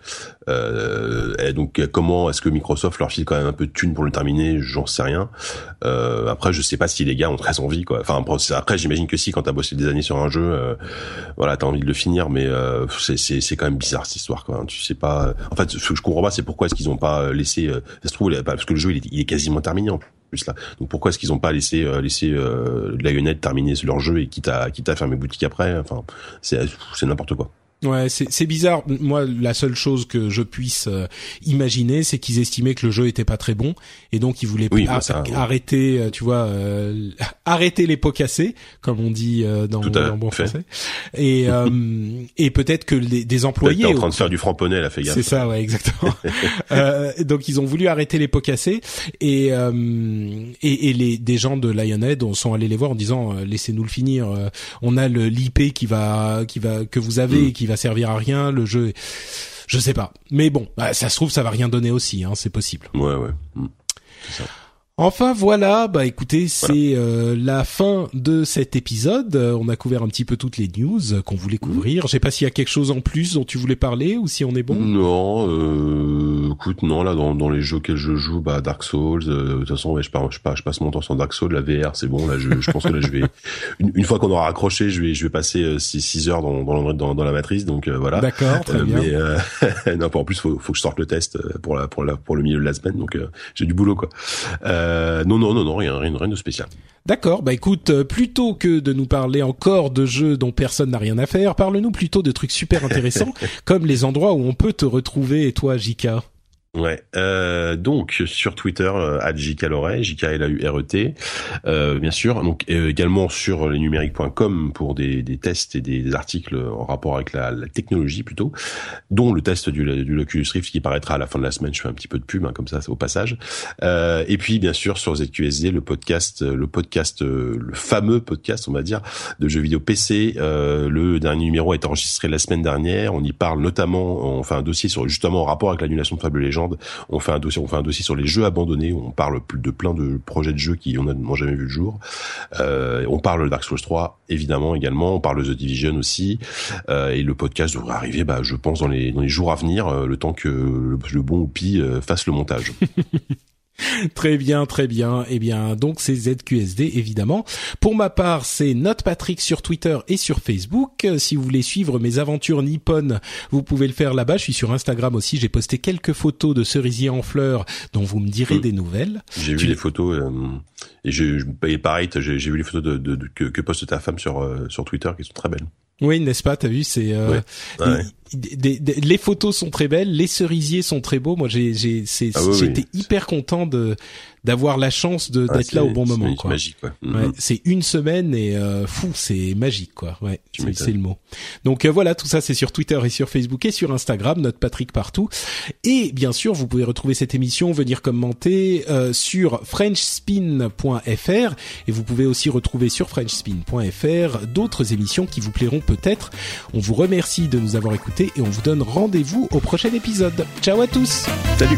Euh, et donc, comment est-ce que Microsoft leur file quand même un peu de thunes pour le terminer? J'en sais rien. Euh, après, je sais pas si les gars ont très envie. Quoi. Enfin, après, j'imagine que si, quand t'as bossé des années sur un jeu, euh, voilà, t'as envie de le finir, mais euh, c'est quand même bizarre cette histoire. Quoi. Tu sais pas. En fait, ce que je comprends pas, c'est pourquoi est-ce qu'ils ont pas laissé. ça se trouve, parce que le jeu il est, il est quasiment terminé en plus Donc pourquoi est-ce qu'ils ont pas laissé euh, laissé euh, terminer leur jeu et quitte à quitte à fermer boutique après? Enfin, c'est n'importe quoi. Ouais, c'est bizarre. Moi, la seule chose que je puisse euh, imaginer, c'est qu'ils estimaient que le jeu était pas très bon et donc ils voulaient bah arrêter, euh, tu vois, euh, arrêter les pots cassés, comme on dit dans, dans bon français. Et et peut-être que les, des employés en train de faire du framponnet, la fait gaffe. C'est ça, ouais, exactement. donc ils ont voulu arrêter les pots cassés et et, et les des gens de Lionhead sont allés les voir en disant laissez-nous le finir. on a le l'IP qui va qui va que vous avez mm. qui va servir à rien. Le jeu, je sais pas. Mais bon, bah, ça se trouve, ça va rien donner aussi. Hein, c'est possible. Ouais, ouais. Mm. Enfin voilà, bah écoutez, c'est euh, la fin de cet épisode. Euh, on a couvert un petit peu toutes les news qu'on voulait mhm. couvrir. Je sais pas s'il y a quelque chose en plus dont tu voulais parler ou si on est bon. Non, euh, écoute, non là dans, dans les jeux que je joue, bah Dark Souls. Euh, de toute façon, ouais, je, je, je, passe mon temps sur Dark Souls, la VR, c'est bon. Là, je, je pense que là, je vais une, une, fois qu'on aura raccroché, je vais je vais passer 6 heures dans dans, dans, dans, la matrice. Donc voilà. D'accord, très bien. Mais non, en plus, faut faut que je sorte le test pour la pour la pour le milieu de la semaine. Donc j'ai du boulot quoi. Euh, non, non, non, non, rien, rien, rien de spécial. D'accord, bah écoute, euh, plutôt que de nous parler encore de jeux dont personne n'a rien à faire, parle-nous plutôt de trucs super intéressants, comme les endroits où on peut te retrouver, et toi, Jika. Ouais. Euh, donc sur Twitter euh, @jkaloret, j k l a u r e euh, bien sûr. Donc euh, également sur lesnumériques.com pour des, des tests et des, articles en rapport avec la, la, technologie plutôt, dont le test du, du Oculus Rift qui paraîtra à la fin de la semaine. Je fais un petit peu de pub hein, comme ça au passage. Euh, et puis bien sûr sur ZQSD le podcast, le podcast, le fameux podcast on va dire de jeux vidéo PC. le dernier numéro été enregistré la semaine dernière. On y parle notamment, on fait un dossier sur justement en rapport avec l'annulation de Fable Legends On fait un dossier, on fait un dossier sur les jeux abandonnés. On parle de plein de projets de jeux qui n'ont jamais vu le jour. Euh, on parle de Dark Souls 3 évidemment également. On parle de The Division aussi. Euh, et le podcast devrait arriver, bah, je pense dans les dans les jours à venir, euh, le temps que le, le bon Oupi euh, fasse le montage. très bien, très bien. Eh bien, donc c'est ZQSD évidemment. Pour ma part, c'est NotePatrick sur Twitter et sur Facebook. Si vous voulez suivre mes aventures nippones, vous pouvez le faire là-bas. Je suis sur Instagram aussi. J'ai posté quelques photos de cerisiers en fleurs dont vous me direz mm. des nouvelles. J'ai vu les photos euh, et, je, et pareil, j'ai vu les photos de, de, que, que, poste ta femme sur euh, sur Twitter qui sont très belles. Oui, n'est-ce pas? T'as vu, c'est euh, les photos sont très belles, les cerisiers sont très beaux. Moi, j'ai, j'ai, ah j'étais hyper content de d'avoir la chance de ah, d'être là au bon moment. C'est magique, quoi. Ouais, mhm. c'est une semaine et euh, fou, c'est magique, quoi. Ouais, c'est, le mot. Donc euh, voilà, tout ça, c'est sur Twitter et sur Facebook et sur Instagram, notre Patrick partout. Et bien sûr, vous pouvez retrouver cette émission, venir commenter euh, sur FrenchSpin.fr et vous pouvez aussi retrouver sur FrenchSpin.fr d'autres émissions qui vous plairont peut-être. On vous remercie de nous avoir écoutés et on vous donne rendez-vous au prochain épisode. Ciao à tous. Salut.